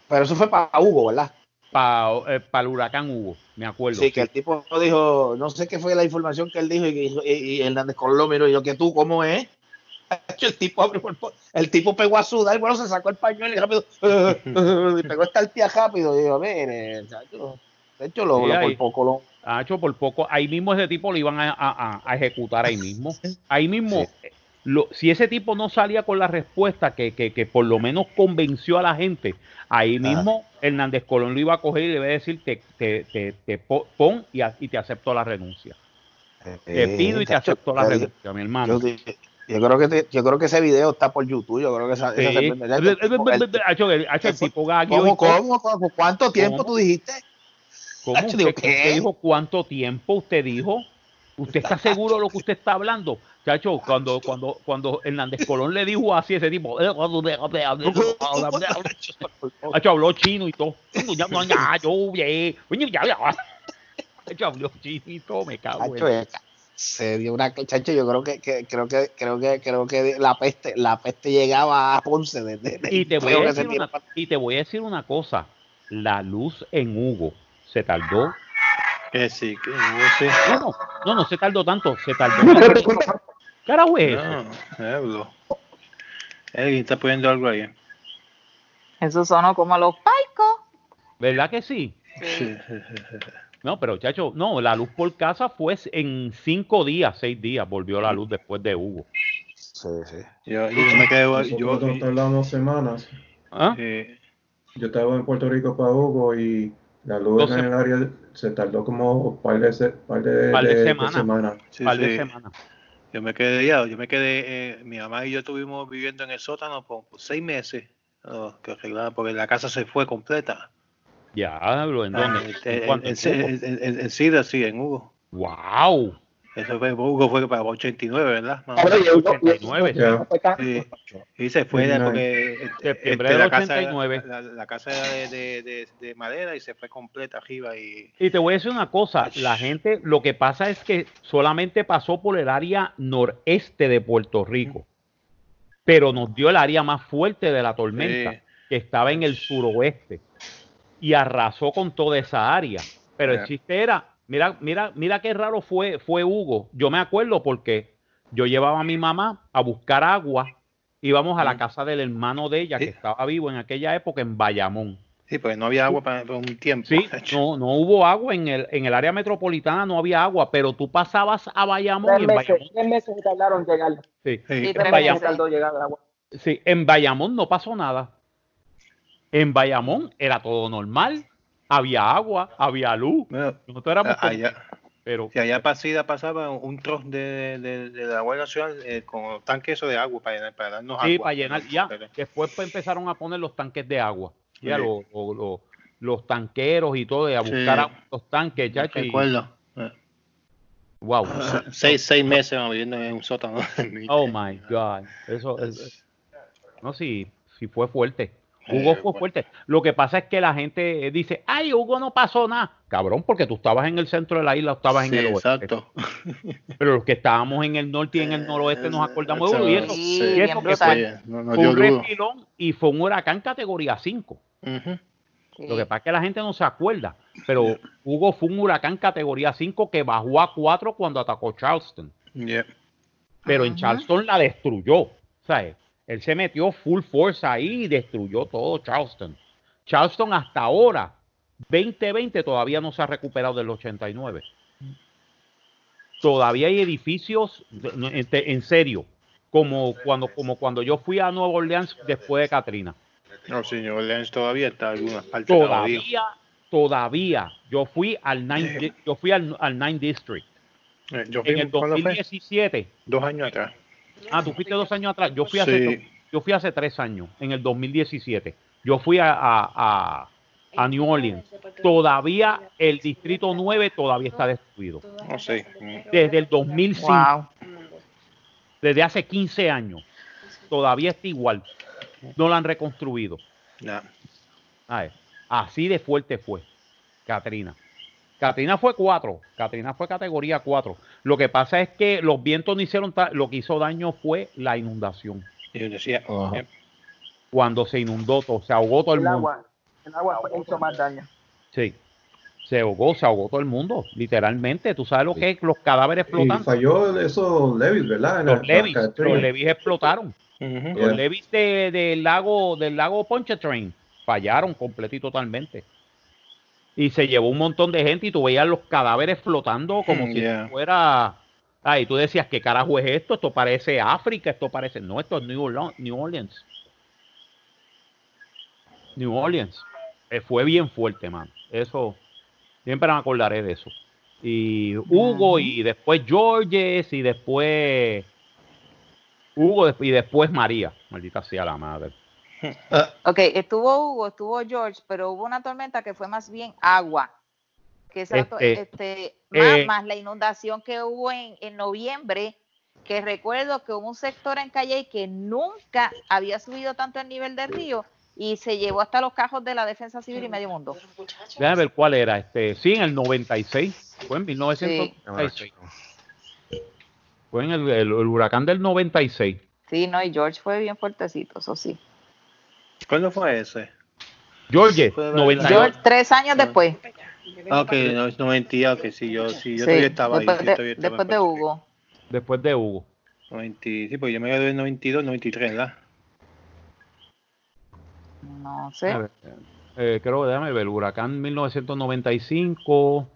pero eso fue para Hugo, ¿verdad? para el huracán Hugo, me acuerdo. Sí, que el tipo dijo, no sé qué fue la información que él dijo y, y- y Hernández Colón lo miró y yo, que tú, ¿cómo es? El tipo, abrió el po- el tipo pegó a sudar bueno, se sacó el pañuelo y rápido, y pegó esta tía rápido y yo, mire, chacho, de hecho, lo, Sí, lo- por poco lo... Ha hecho por poco, ahí mismo ese tipo lo iban a, a- a- ejecutar ahí mismo. Ahí mismo, Sí. lo- si ese tipo no salía con la respuesta que, que, que por lo menos convenció a la gente, ahí mismo Hernández Colón lo iba a coger y le iba a decir, te, te, te, te po- pon y, a- y te acepto la renuncia. Te pido y te chacho, acepto la renuncia, mi hermano. Yo, yo creo que te- yo creo que ese video está por YouTube. Yo creo que esa, ¿Cómo, cómo, cómo? ¿Cuánto tiempo ¿Cómo? tú dijiste? ¿Cómo? Hacho, ¿Usted, digo, usted ¿qué? dijo cuánto tiempo usted dijo? ¿Usted está seguro de lo que usted está hablando? Chacho, cuando, cuando, cuando Hernández Colón le dijo así a ese tipo, Hacho, habló chino y todo. Hacho, habló chino y todo, me cago en- Chacho, eh, se dio una chacho, yo creo que, que- creo que creo que creo que la peste la peste llegaba a Ponce desde Y te, voy a decir una, y te voy a decir una cosa. La luz en Hugo se tardó. Que sí, que Hugo sí. No, no, no, no se tardó tanto. Se tardó. Carajo es. No. Alguien está poniendo algo ahí. Eso sonó como los paicos. ¿Verdad que sí? No, pero chacho, no, la luz por casa fue en cinco días, seis días, volvió la luz después de Hugo. Sí, sí. Yo, yo me quedé. Yo, tardamos semanas. ¿Ah? eh, Yo estaba en Puerto Rico para Hugo y la luz en el área se tardó como un par de, par de, Par de semanas. semanas. sí, par de semanas. Yo me quedé ya, yo me quedé, eh, mi mamá y yo estuvimos viviendo en el sótano por, por seis meses, oh, que arreglaban, porque la casa se fue completa. Diablo, ¿en dónde? Ah, ¿En En, en, en- en- en- en Sida, sí, en Hugo. ¡Wow! Eso fue, Hugo fue para 89, ¿verdad? Ahora, y Hugo- 89, sí. Ya. Y se fue de- 89. porque eh, Septiembre este, del la, casa, 89. la, la casa era de, de- de- de madera y se fue completa arriba y Y te voy a decir una cosa, la gente, lo que pasa es que solamente pasó por el área noreste de Puerto Rico, pero nos dio el área más fuerte de la tormenta, Sí. que estaba en el suroeste, y arrasó con toda esa área. Pero el chiste era, mira, mira, mira qué raro fue, fue Hugo. Yo me acuerdo porque yo llevaba a mi mamá a buscar agua, íbamos a la Mm. casa del hermano de ella, que estaba vivo en aquella época en Bayamón. sí, pues no había agua para, para un tiempo. Sí, no, no hubo agua en el, en el área metropolitana, no había agua, pero tú pasabas a Bayamón y Tres en meses, Bayamón, tres meses se tardaron en llegar. sí, Sí. Sí, en tres Bayamón, meses. tardó llegar el agua. sí, en Bayamón no pasó nada. En Bayamón era todo normal, había agua, había luz. Bueno, Nosotros éramos a- allá, pero si allá para Sida pasaba un troz de, de, de la Guardia Nacional eh, con tanque eso de agua para, llenar- para darnos sí, agua. para llenar ya. Pero- Después pues, empezaron a poner los tanques de agua, ya Sí. los, los- tanqueros y todo, y a Sí. buscar agua, los tanques, chacho, Recuerdo. Wow. Seis, seis meses viviendo en un sótano. Oh my God. Eso es. No, sí, sí fue fuerte. Hugo Eh, fue fuerte. Lo que pasa es que la gente dice, ay, Hugo no pasó nada. Cabrón, porque tú estabas en el centro de la isla, estabas en el oeste. exacto. Pero los que estábamos en el norte y en el noroeste nos acordamos de Hugo. Y eso, Sí, y bien eso que fue, Sí, no, no fue un refilón y fue un huracán categoría 5. Ujú. Sí. Lo que pasa es que la gente no se acuerda. Pero Hugo fue un huracán categoría 5 que bajó a 4 cuando atacó Charleston. Yeah. pero en. Charleston la destruyó. ¿sabes? Él se metió full force ahí y destruyó todo Charleston. Charleston hasta ahora, 2020, todavía no se ha recuperado del 89. Todavía hay edificios, no, en, serio, como cuando, como cuando yo fui a Nueva Orleans después de Katrina. No, señor Orleans todavía está en algunas partes todavía. Todavía, todavía. Yo fui al 9, yo fui al, al 9 District. Eh, Yo fui, En el ¿cuándo fue? 2017. Dos años atrás. Ah, tú fuiste dos años atrás. Yo fui hace, Sí. yo fui hace tres años, en el 2017. Yo fui a, a, a- a New Orleans. Todavía el distrito 9 todavía está destruido. No sé. Mm. Desde el 2005, Wow. desde hace 15 años, todavía está igual. No lo han reconstruido. Así de fuerte fue Katrina. Katrina fue 4. Katrina fue categoría 4. Lo que pasa es que los vientos no hicieron, lo que hizo daño fue la inundación. Y yo decía, Cuando se inundó todo, se ahogó todo el El mundo. agua, el agua hizo más daño. Sí. Se ahogó, se ahogó todo el mundo, literalmente. Tú sabes lo que es los cadáveres Y flotando. falló esos levis, ¿verdad? En Los levis, los levis explotaron. Los Yeah. levis de- del lago, del lago Pontchartrain fallaron completo y totalmente. Y se llevó un montón de gente y tú veías los cadáveres flotando como Mm, si yeah. fuera Ah, y tú decías, ¿qué carajo es esto? Esto parece África, esto parece... No, esto es New Orleans. New Orleans. New Orleans. Eh, fue bien fuerte, man. Eso, siempre me acordaré de eso. Y Hugo, y después Georges, y después Hugo, y después María. Maldita sea la madre. Ok, estuvo Hugo, estuvo George, pero hubo una tormenta que fue más bien agua. Que esa to- Este, este, más, eh, más la inundación que hubo en, en noviembre, que recuerdo que hubo un sector en Calle que nunca había subido tanto el nivel del río y se llevó hasta los cajos de la defensa civil y medio mundo. Déjame ver cuál era. Este, sí, en el 96. Fue en 1996. Fue en el, el- el huracán del 96. Sí, no, y George fue bien fuertecito, eso sí. ¿Cuándo fue ese? George, Fue de 98. George, tres años después. Ah, ok, no, es 90, ok, sí, yo, sí, yo Sí, todavía estaba ahí. después yo de, todavía estaba después de Hugo. Después de Hugo. 90, sí, pues yo me gradué en 92, 93, ¿verdad? No sé. A ver, eh, creo que déjame ver, el huracán 1995.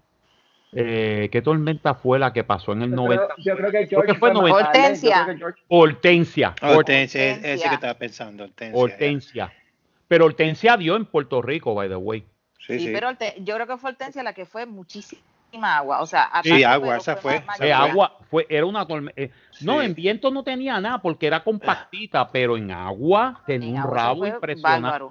Eh, ¿Qué tormenta fue la que pasó en el Yo 90? creo, yo creo que Creo que fue fue más 90. tarde, yo creo que George- Hortensia. Ah, Hortensia, es- ese Hortensia. que estaba pensando, Hortensia. Hortensia. Pero Hortensia dio en Puerto Rico, by the way. Sí, Sí, sí. pero yo creo que fue Hortensia la que fue muchísima agua. O sea, Sí, agua, esa fue, Eh, mayor. agua, fue, era una tormenta. no, Sí. en viento no tenía nada porque era compactita, pero en agua tenía En un agua, rabo fue impresionante. bárbaro.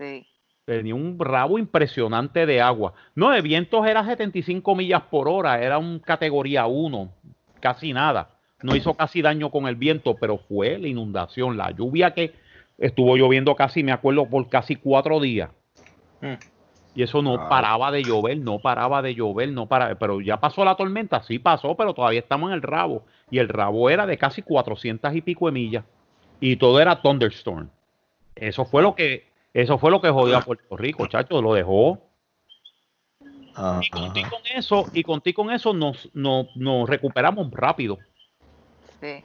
Sí. Tenía un rabo impresionante de agua. No, de vientos era 75 millas por hora, era un categoría 1, casi nada. No hizo casi daño con el viento, pero fue la inundación, la lluvia que estuvo lloviendo casi, me acuerdo, por casi cuatro días. Mm. Y eso no paraba de llover, no paraba de llover, no paraba. Pero ya pasó la tormenta, sí pasó, pero todavía estamos en el rabo. Y el rabo era de casi 400 y pico de millas. Y todo era thunderstorm. Eso fue lo que, eso fue lo que jodió a Puerto Rico, chacho, lo dejó. Ajá. Y conté con eso, y conté con eso nos, nos, nos recuperamos rápido. Sí.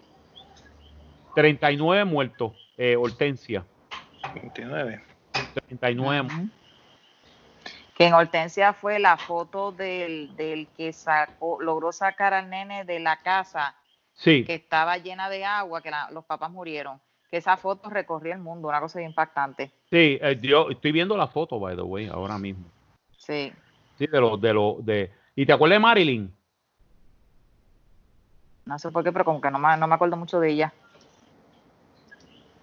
39 muertos, eh, Hortensia. 29. 39 Ujú. Que en Hortensia fue la foto del, del que sacó, logró sacar al nene de la casa Sí, que estaba llena de agua, que la- los papás murieron. Que esa foto recorrió el mundo, una cosa impactante. sí, eh, yo estoy viendo la foto, by the way, ahora mismo. Sí. Sí, de los, de los, de. ¿Y te acuerdas de Marilyn? No sé por qué, pero como que no me, no me acuerdo mucho de ella.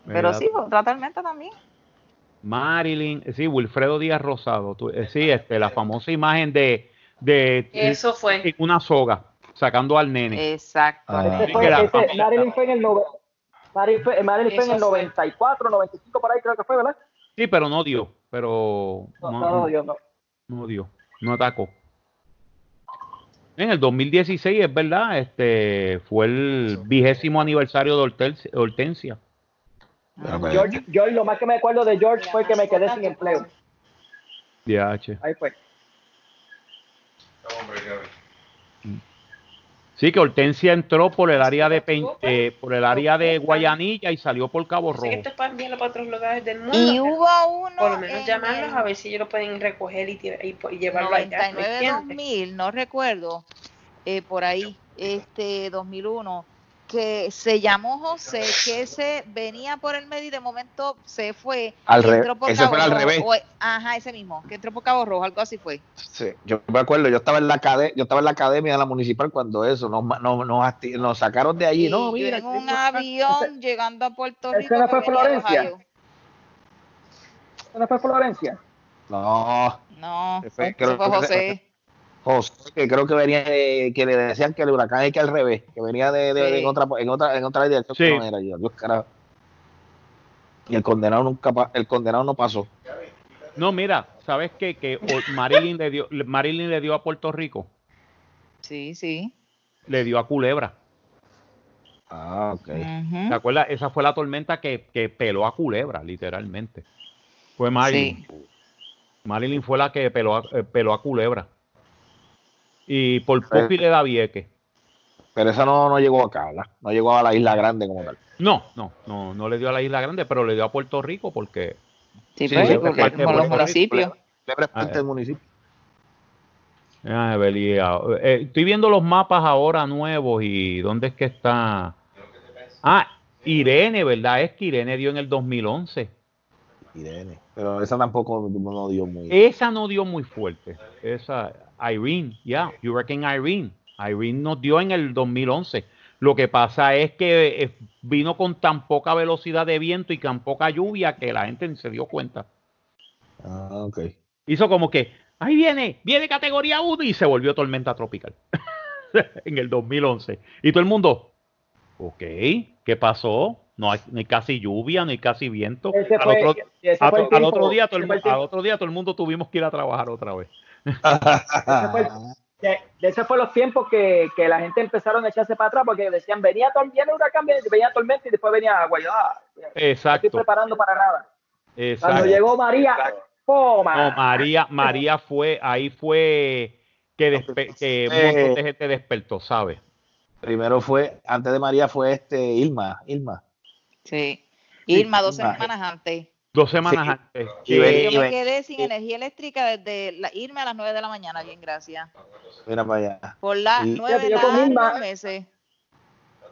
Pero ¿Verdad? sí, otra tormenta también. Marilyn, sí, Wilfredo Díaz Rosado. tú- eh, sí, este, la famosa imagen de, de Eso fue. una soga sacando al nene. Exacto. Ah. Fue- ese- Marilyn fue en el nove- Marilyn fue, Marilyn fue en el Eso fue. 94, 95 por ahí creo que fue, ¿verdad? Sí, pero no dio, pero No, no, no, no, no. no dio, no atacó. En el 2016, es verdad, este fue el vigésimo aniversario de Hortensia. Hortensia. Ah, pues, George, George, lo más que me acuerdo de George fue que me quedé sin empleo. DH. Ahí fue. Sí, que Hortensia entró por el área de Pen- eh, por el área de Guayanilla y salió por Cabo Rojo. esto es para enviarlo para otros lugares del mundo. Y hubo uno. por lo menos en llamarlos el a ver si ellos lo pueden recoger y, y, y llevarlo allá. ¿me 99 entiendes? 2000, no recuerdo, eh, por ahí, este 2001, que se llamó José, que ese venía por el medio y de momento se fue. Al y re- entró por ese Cabo fue al Rojo, revés. o- ajá, ese mismo, que entró por Cabo Rojo, algo así fue. Sí, yo me acuerdo, yo estaba en la academia, yo estaba en la academia de la municipal cuando eso, nos, nos, nos, sacaron de allí, no, mira, en un avión llegando a Puerto ¿Ese Rico. no que fue Florencia? ¿Eso no fue Florencia? no, No, Ese- ese creo fue José. José, que creo que venía de- que le decían que el huracán es que al revés, que venía de, de- Sí. en otra en otra en otra dirección Sí. que no era yo, Dios carajo. Y el condenado nunca el condenado no pasó. No, mira, ¿sabes qué? Que Marilyn le dio, Marilyn le dio a Puerto Rico, Sí, sí. le dio a Culebra. Ah, ok. ¿Te acuerdas? Esa fue la tormenta que, que peló a Culebra, literalmente. Fue Marilyn. Marilyn fue la que peló a, eh, peló a Culebra. Y por poco y le da Vieques. Pero esa no, no llegó acá, ¿verdad? No llegó a la isla grande como tal. No, no, no, no le dio a la Isla Grande, pero le dio a Puerto Rico porque Sí, Sí, pues, porque como los municipios. Culebra es Ah, parte eh. del municipio. Ah, Belia. Eh, estoy viendo los mapas ahora nuevos y ¿dónde es que está? Ah, Irene, ¿verdad? Es que Irene dio en el 2011. Irene. Pero esa tampoco no dio muy. Esa no dio muy fuerte. Esa, Irene, ya, you reckon Irene. Irene nos dio en el 2011. Lo que pasa es que eh, vino con tan poca velocidad de viento y tan poca lluvia que la gente ni se dio cuenta. Ah, ok. Hizo como que, ahí viene, viene categoría 1 y se volvió tormenta tropical en el 2011. Y todo el mundo, ok, ¿qué pasó? No hay, no hay casi lluvia, no hay casi viento. Al a- día todo el otro día todo el mundo tuvimos que ir a trabajar otra vez. Ese fue, de, de esos fue los tiempos que, que la gente empezaron a echarse para atrás porque decían venía, viene huracán, venía, tormenta y después venía agua. Yo, ah, no estoy Exacto, preparando para nada. Cuando exacto. llegó María, ¡toma! No, María, María fue, ahí fue que, despe- que un montón de gente despertó, ¿sabes? Primero fue, antes de María fue este Ilma, Ilma. Sí. Irma, dos semanas antes. Dos semanas Sí. antes. Ven- Yo me ven- quedé sin energía eléctrica desde la, irme a las 9 de la mañana, bien, gracias. Mira para allá. Por las yo con largos Irma- meses.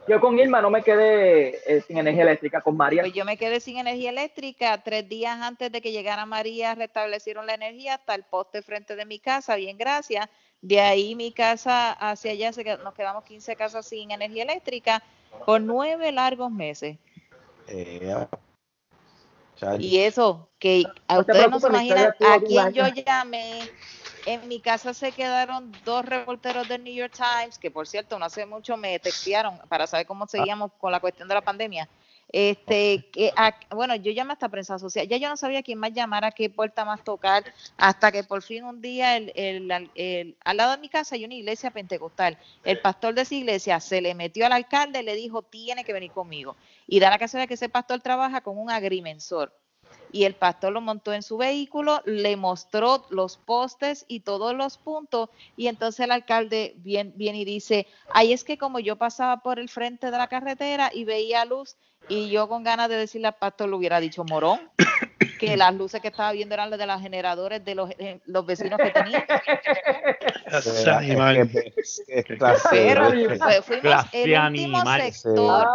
Yo con Irma no me quedé eh, sin energía eléctrica, con María. Pues yo me quedé sin energía eléctrica. Tres días antes de que llegara María, restablecieron la energía hasta el poste frente de mi casa, bien, gracias. De ahí mi casa hacia allá, se qued- nos quedamos 15 casas sin energía eléctrica por nueve largos meses. Eh, Y eso, que a No te ustedes no se imaginan a quién yo llamé. En mi casa se quedaron dos reporteros del New York Times, que por cierto, no hace mucho me textearon para saber cómo seguíamos con la cuestión de la pandemia. Este, que a- bueno, yo llamé hasta prensa social, ya yo no sabía quién más llamar, a qué puerta más tocar, hasta que por fin un día el, el- el- al lado de mi casa hay una iglesia pentecostal. El pastor de esa iglesia se le metió al alcalde y le dijo, tiene que venir conmigo. Y da la casualidad que ese pastor trabaja con un agrimensor y el pastor lo montó en su vehículo, le mostró los postes y todos los puntos y entonces el alcalde viene, y dice, ay es que como yo pasaba por el frente de la carretera y veía luz y yo con ganas de decirle al pastor le hubiera dicho morón, que las luces que estaba viendo eran las de los generadores de los, eh, los vecinos que tenía. Qué- qué- qué clase de Pero bestia. fue- fuimos Clase el último animal. sector,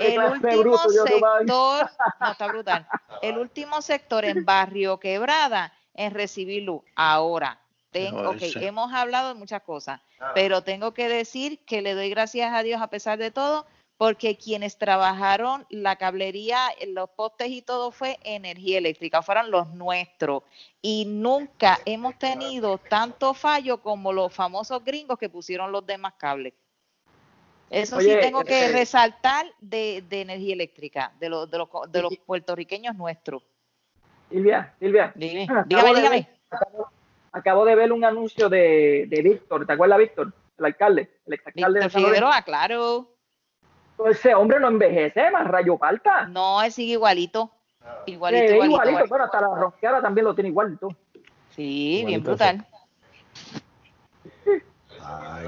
el último bruto, yo, Román. sector, no está brutal, el último sector en Barrio Quebrada en recibir luz. Ahora, tengo, ok, hemos hablado de muchas cosas, pero tengo que decir que le doy gracias a Dios a pesar de todo, porque quienes trabajaron la cablería, los postes y todo fue energía eléctrica, fueron los nuestros. Y nunca hemos tenido tanto fallo como los famosos gringos que pusieron los demás cables. Eso sí tengo que eh, resaltar de, de energía eléctrica, de los, de los, co- de los puertorriqueños nuestros. Silvia, Silvia. Dime, acabo dígame, de dígame. acabo, acabo de ver un anuncio de, de Víctor, ¿te acuerdas Víctor? El alcalde, el exalcalde de Víctor San Lorenzo. Figueroa, claro. Ese hombre no envejece, más rayo falta. No, él sigue igualito. Igualito, ve igualito. igualito, bueno, hasta la ronqueada también lo tiene igual y todo. Sí, bien Igualito, brutal.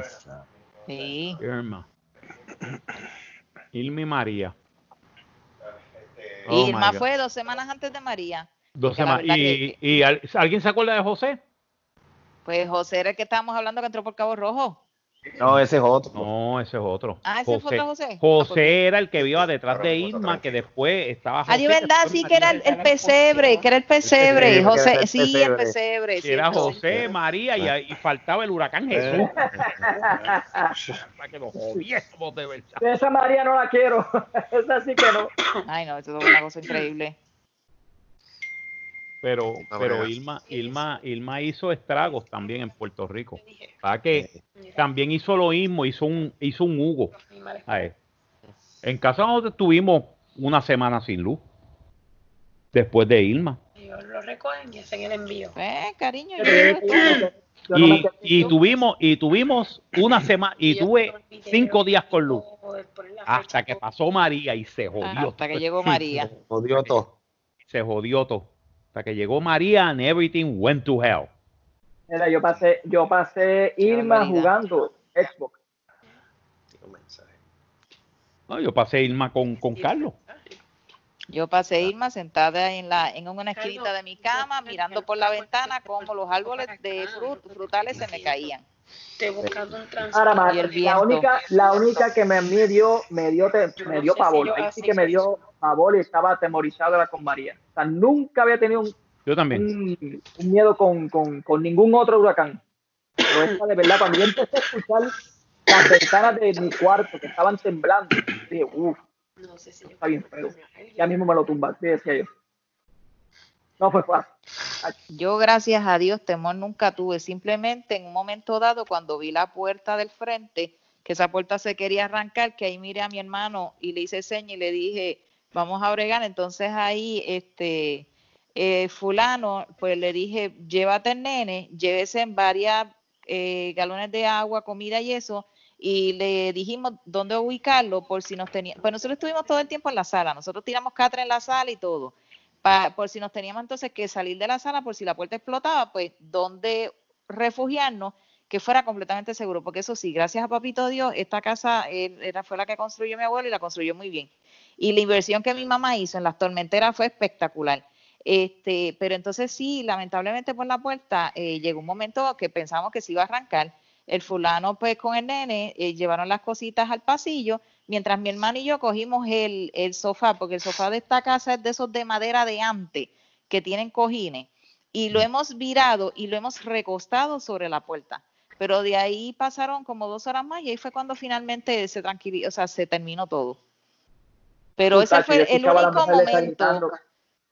Está. Sí. Irma. Irma y María. Oh, Irma God. fue dos semanas antes de María. Dos semanas. ¿Y, que- y al- alguien se acuerda de José? Pues José era el que estábamos hablando que entró por Cabo Rojo. No, ese es otro. No, ese es otro. Ah, ese fue otro José. José era el que vio detrás de Irma, que después estaba. Ah, de José, verdad, sí que era el, pesebre, que era el pesebre. pesebre, José, sí, el pesebre. Sí, Era. José, María y, y faltaba el huracán Jesús. Para que nos jodiésemos de verdad. Esa María no la quiero. Esa sí que no. Ay, no, eso es una cosa increíble. Pero, No pero. Irma, Irma, Irma hizo estragos también en Puerto Rico. ¿Sabes que También hizo lo mismo, hizo un, hizo un Hugo. En casa nosotros tuvimos una semana sin luz. Después de Irma. Ellos lo recogen y hacen el envío. Eh, cariño, yo no me Y, y tuvimos, y tuvimos una semana, y tuve cinco días con luz. Hasta que pasó María y se jodió. Hasta que llegó María. Jodió todo. Se jodió todo. Hasta que llegó María and everything went to hell. Mira, yo pasé, yo pasé Irma jugando Xbox. No, yo pasé Irma con, con Carlos. Yo pasé Irma sentada en la en una esquinita de mi cama, mirando por la ventana cómo los árboles de frut- frutales se me caían. Te buscando un Ahora más, la única, la única que me, me dio, me dio, te- me dio sé si pavor, ahí sí así que me dio pavor y estaba atemorizado era con María. O sea, nunca había tenido un, Yo también. un- un miedo con, con, con ningún otro huracán. Pero esta de verdad, cuando yo empecé a escuchar las ventanas de mi cuarto que estaban temblando, dije, uff, No sé si yo está bien feo. Ya mismo me lo tumbaste, decía yo. No fue fácil. Yo, gracias a Dios, temor nunca tuve. Simplemente en un momento dado, cuando vi la puerta del frente, que esa puerta se quería arrancar, que ahí miré a mi hermano y le hice seña y le dije, vamos a bregar. Entonces ahí, este, eh, fulano, pues le dije, llévate el nene, llévese en varias eh, galones de agua, comida y eso. Y le dijimos dónde ubicarlo por si nos tenía. Pues nosotros estuvimos todo el tiempo en la sala. Nosotros tiramos catra en la sala y todo por si nos teníamos entonces que salir de la sala, por si la puerta explotaba, pues dónde refugiarnos que fuera completamente seguro, porque eso sí, gracias a Papito Dios, esta casa era, fue la que construyó mi abuelo y la construyó muy bien. Y la inversión que mi mamá hizo en las tormenteras fue espectacular. Este, pero entonces sí, lamentablemente por la puerta eh, llegó un momento que pensamos que se iba a arrancar. El fulano pues con el nene eh, llevaron las cositas al pasillo, mientras mi hermano y yo cogimos el, el sofá, porque el sofá de esta casa es de esos de madera de antes, que tienen cojines, y lo hemos virado y lo hemos recostado sobre la puerta. Pero de ahí pasaron como dos horas más y ahí fue cuando finalmente se tranquilizó, o sea, se terminó todo. Pero ese fue el único momento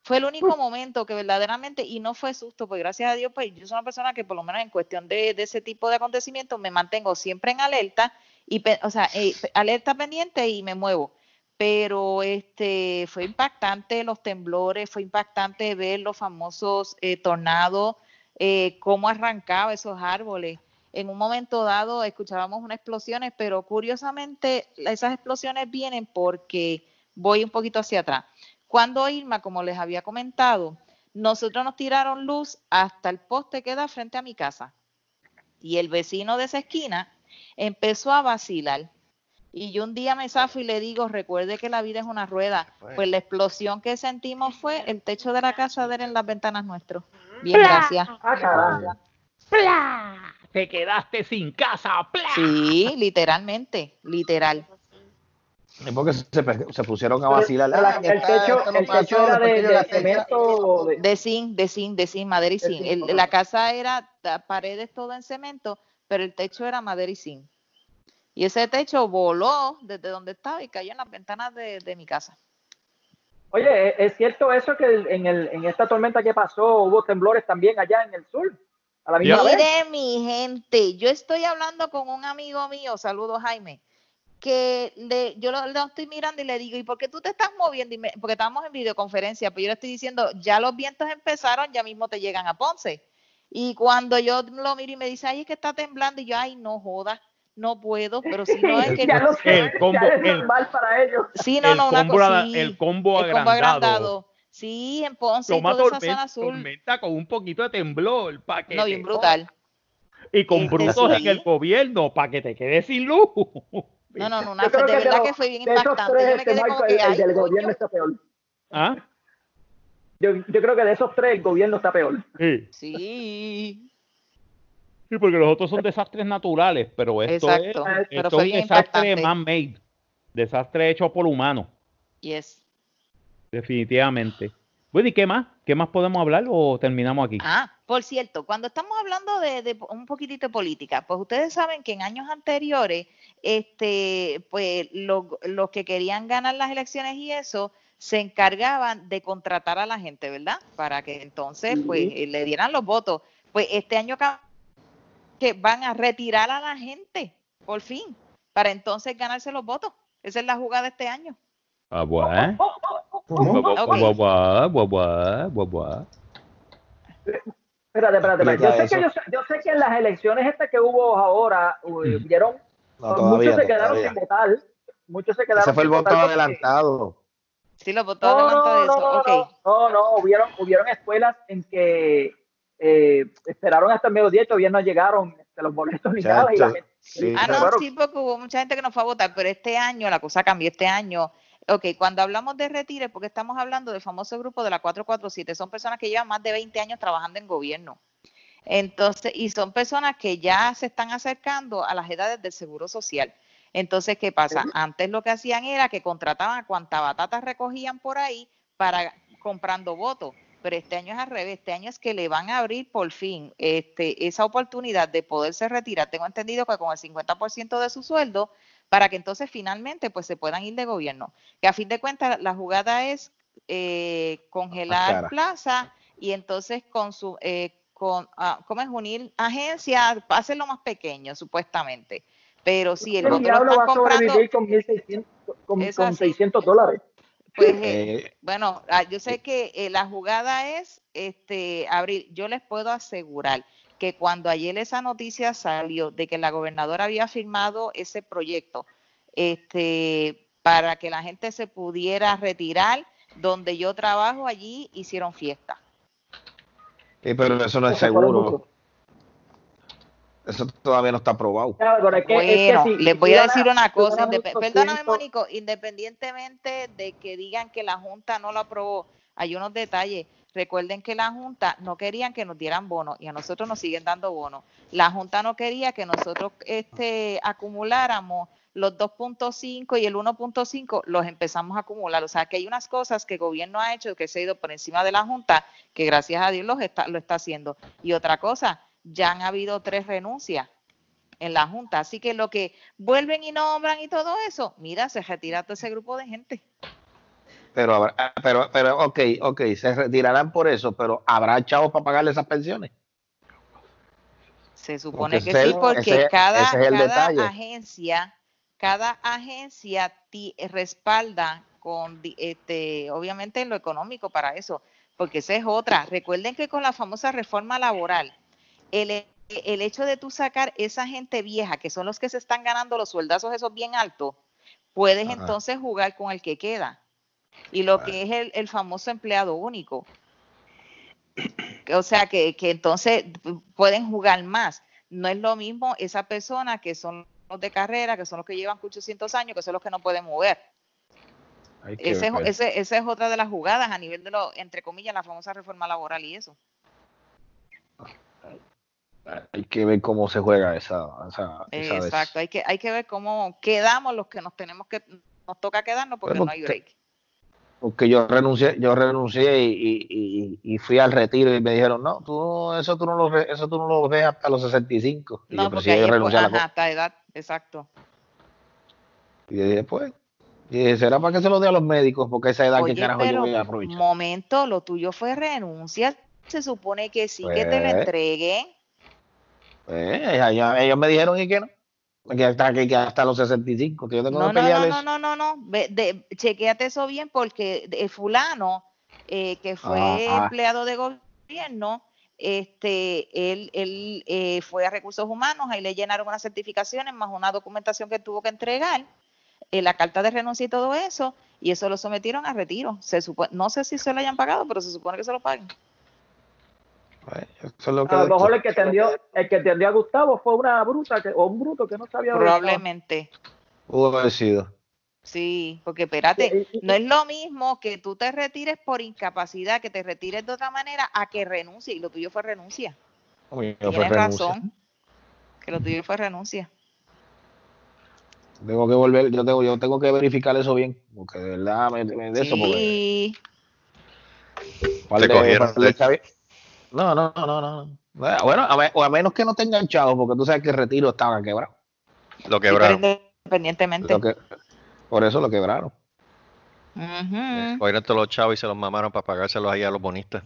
fue el único momento que verdaderamente, y no fue susto, pues gracias a Dios, pues yo soy una persona que por lo menos en cuestión de, de ese tipo de acontecimientos me mantengo siempre en alerta, y o sea, eh, alerta pendiente y me muevo. Pero este fue impactante los temblores, fue impactante ver los famosos eh, tornados, eh, cómo arrancaba esos árboles. En un momento dado escuchábamos unas explosiones, pero curiosamente esas explosiones vienen porque voy un poquito hacia atrás. Cuando Irma, como les había comentado, nosotros nos tiraron luz hasta el poste que da frente a mi casa. Y el vecino de esa esquina empezó a vacilar. Y yo un día me zafo y le digo, recuerde que la vida es una rueda. Pues la explosión que sentimos fue el techo de la casa de él en las ventanas nuestros. Bien, gracias. Ah. ¡Pla! Te quedaste sin casa. ¡Pla! Sí, literalmente, literal. Es porque se, pusieron a vacilar. Pero Ah, el está, techo, el pasó, techo era de, de cemento. de- De zinc, de zinc, de zinc, madera y zinc. zinc, El- la casa era paredes todo en cemento, pero el techo era madera y zinc. Y ese techo voló desde donde estaba y cayó en las ventanas de, de mi casa. Oye, ¿es- ¿es cierto eso que en, el, en esta tormenta que pasó hubo temblores también allá en el sur? A la misma vez. Mire, mi gente, yo estoy hablando con un amigo mío, saludos Jaime, que le, yo lo, lo estoy mirando y le digo, ¿y por qué tú te estás moviendo? Y me- porque estábamos en videoconferencia, pero yo le estoy diciendo, ya los vientos empezaron, ya mismo te llegan a Ponce. Y cuando yo lo miro y me dice, ay, es que está temblando, y yo, ay, no jodas, no puedo, pero si no es que... ya lo sé, el combo- ya es el- normal para ellos. Sí, no, el, no, una cosa, sí, el combo el combo agrandado. agrandado. Sí, en Ponce y Toma toda esa tormenta, zona sur. tormenta con un poquito de temblor. Pa que No, bien brutal. Y con Este, brutos sí. en el gobierno para que te quedes sin luz. No, no, no, una, de que verdad lo- que fue bien impactante. Yo me quedé como que, el, del gobierno está peor. ¿Ah? Yo, yo creo que de esos tres el gobierno está peor. Sí. Sí. Sí, porque los otros son desastres naturales, pero esto Exacto, es, pero esto es un desastre man-made. Desastre hecho por humanos, Yes. definitivamente. Bueno, ¿y qué más? ¿Qué más podemos hablar o terminamos aquí? Ah, por cierto, cuando estamos hablando de, de un poquitito de política, pues ustedes saben que en años anteriores, este, pues los, los que querían ganar las elecciones y eso, se encargaban de contratar a la gente, ¿verdad? Para que entonces, pues, eh, le dieran los votos. Pues este año que van a retirar a la gente, por fin, para entonces ganarse los votos. Esa es la jugada de este año. Ah. Espérate, espérate, espérate. Yo sé, que, yo, yo sé que en las elecciones estas que hubo ahora, hubieron, No, todavía, muchos se quedaron todavía. sin votar. Muchos se quedaron Ese fue el sin voto adelantado. Sí, los votos No, de no, eso. no, ok. no, no, hubieron, hubieron escuelas en que eh, esperaron hasta el mediodía y todavía no llegaron este, los boletos ni nada. Y la Chacho, gente, sí. Ah, se no, sí, porque hubo mucha gente que no fue a votar, pero este año la cosa cambió. Este año ok, cuando hablamos de retire, porque estamos hablando del famoso grupo de la 447, son personas que llevan más de 20 años trabajando en gobierno. Entonces, y son personas que ya se están acercando a las edades del seguro social. Entonces, ¿qué pasa? Antes lo que hacían era que contrataban a cuanta batata recogían por ahí para comprando votos. Pero este año es al revés, este año es que le van a abrir por fin este, esa oportunidad de poderse retirar. Tengo entendido que con el 50% de su sueldo, para que entonces finalmente pues se puedan ir de gobierno. Que a fin de cuentas la jugada es eh, congelar plaza y entonces con su eh, con ah, ¿cómo es unir agencias, hacerlo más pequeño supuestamente. Pero si el el voto lo diablo va a sobrevivir con, 1.600 con, Es con así. 600 dólares. pues eh, Eh, bueno, ah, yo sé que eh, la jugada es este abrir. Yo les puedo asegurar que cuando ayer esa noticia salió de que la gobernadora había firmado ese proyecto, este, para que la gente se pudiera retirar, donde yo trabajo allí hicieron fiesta. sí, pero eso no es seguro. Eso todavía no está aprobado. Claro, pero es que- es que Bueno, si- les si voy a decir una cosa, gana indep- 800, perdóname Mónico, independientemente de que digan que la Junta no lo aprobó, hay unos detalles. Recuerden que la Junta no querían que nos dieran bonos y a nosotros nos siguen dando bonos. La Junta no quería que nosotros este, acumuláramos los 2.5 y el 1.5 los empezamos a acumular. O sea que hay unas cosas que el gobierno ha hecho que se ha ido por encima de la Junta, que gracias a Dios los está, lo está haciendo. Y otra cosa, ya han habido tres renuncias en la Junta. Así que lo que vuelven y nombran y todo eso, mira, se retira todo ese grupo de gente. Pero, habrá- pero, pero, ok, ok, se retirarán por eso, pero ¿habrá chavos para pagarle esas pensiones? Se supone Porque que sí, porque ese- cada, ese es el cada detalle. agencia, cada agencia ti- respalda con, este, obviamente en lo económico para eso, porque esa es otra. Recuerden que con la famosa reforma laboral, el, he- el hecho de tú sacar esa gente vieja, que son los que se están ganando los sueldazos esos bien altos, puedes Ajá. entonces jugar con el que queda. Y lo que es el, el famoso empleado único. O sea, que, que entonces pueden jugar más. No es lo mismo esa persona que son los de carrera, que son los que llevan 800 años, que son los que no pueden mover. Ese es, ver. ese- esa es otra de las jugadas a nivel de lo, entre comillas, la famosa reforma laboral y eso. Hay que ver cómo se juega esa. esa, esa vez. Exacto, hay que, hay que ver cómo quedamos los que nos tenemos que, nos toca quedarnos porque Bueno, no hay break. Porque yo renuncié, yo renuncié y, y- y- fui al retiro y me dijeron, no, tú eso tú no lo ves, eso tú no lo ves hasta los 65. Y No, yo, porque si ahí yo es, renuncié a la ajá, hasta edad, exacto. Y dije, pues, y dije, será para que se lo dé a los médicos, porque esa edad que Oye, carajo yo voy a aprovechar. momento, lo tuyo fue renuncia. Se supone que sí, que te lo Pues, entreguen. Pues, ellos, ellos me dijeron y que no, que hasta, que, que hasta los 65, que yo tengo No, no, no, no, no, no, no. Ve- de- chequéate eso bien porque el fulano eh, que fue Ajá. empleado de gobierno, este, él, él eh, fue a recursos humanos, ahí le llenaron unas certificaciones más una documentación que tuvo que entregar, eh, la carta de renuncia y todo eso, y eso lo sometieron a retiro. Se supo- no sé si se lo hayan pagado, pero se supone que se lo paguen. Pues, eso es lo que A lo mejor el que tendió, el que tendió a Gustavo fue una bruta que, o un bruto que no sabía. Probablemente. haber sido. Sí, porque espérate, Sí, no es lo mismo que tú te retires por incapacidad, que te retires de otra manera, a que renuncie. Y lo tuyo fue renuncia. Oye, fue Tienes renuncia. razón. Que lo tuyo fue renuncia. Tengo que volver, yo tengo, yo tengo que verificar eso bien, porque de verdad me, me- de eso, porque Sí. Te de- cogieron, de No, no, no, no, no. Bueno, a, me- o a menos que no tengan chavos, porque tú sabes que el retiro estaba quebrado. Lo quebraron. independientemente. Lo que, por eso lo quebraron. Ujú. Cogieron todos los chavos y se los mamaron para pagárselos ahí a los bonistas.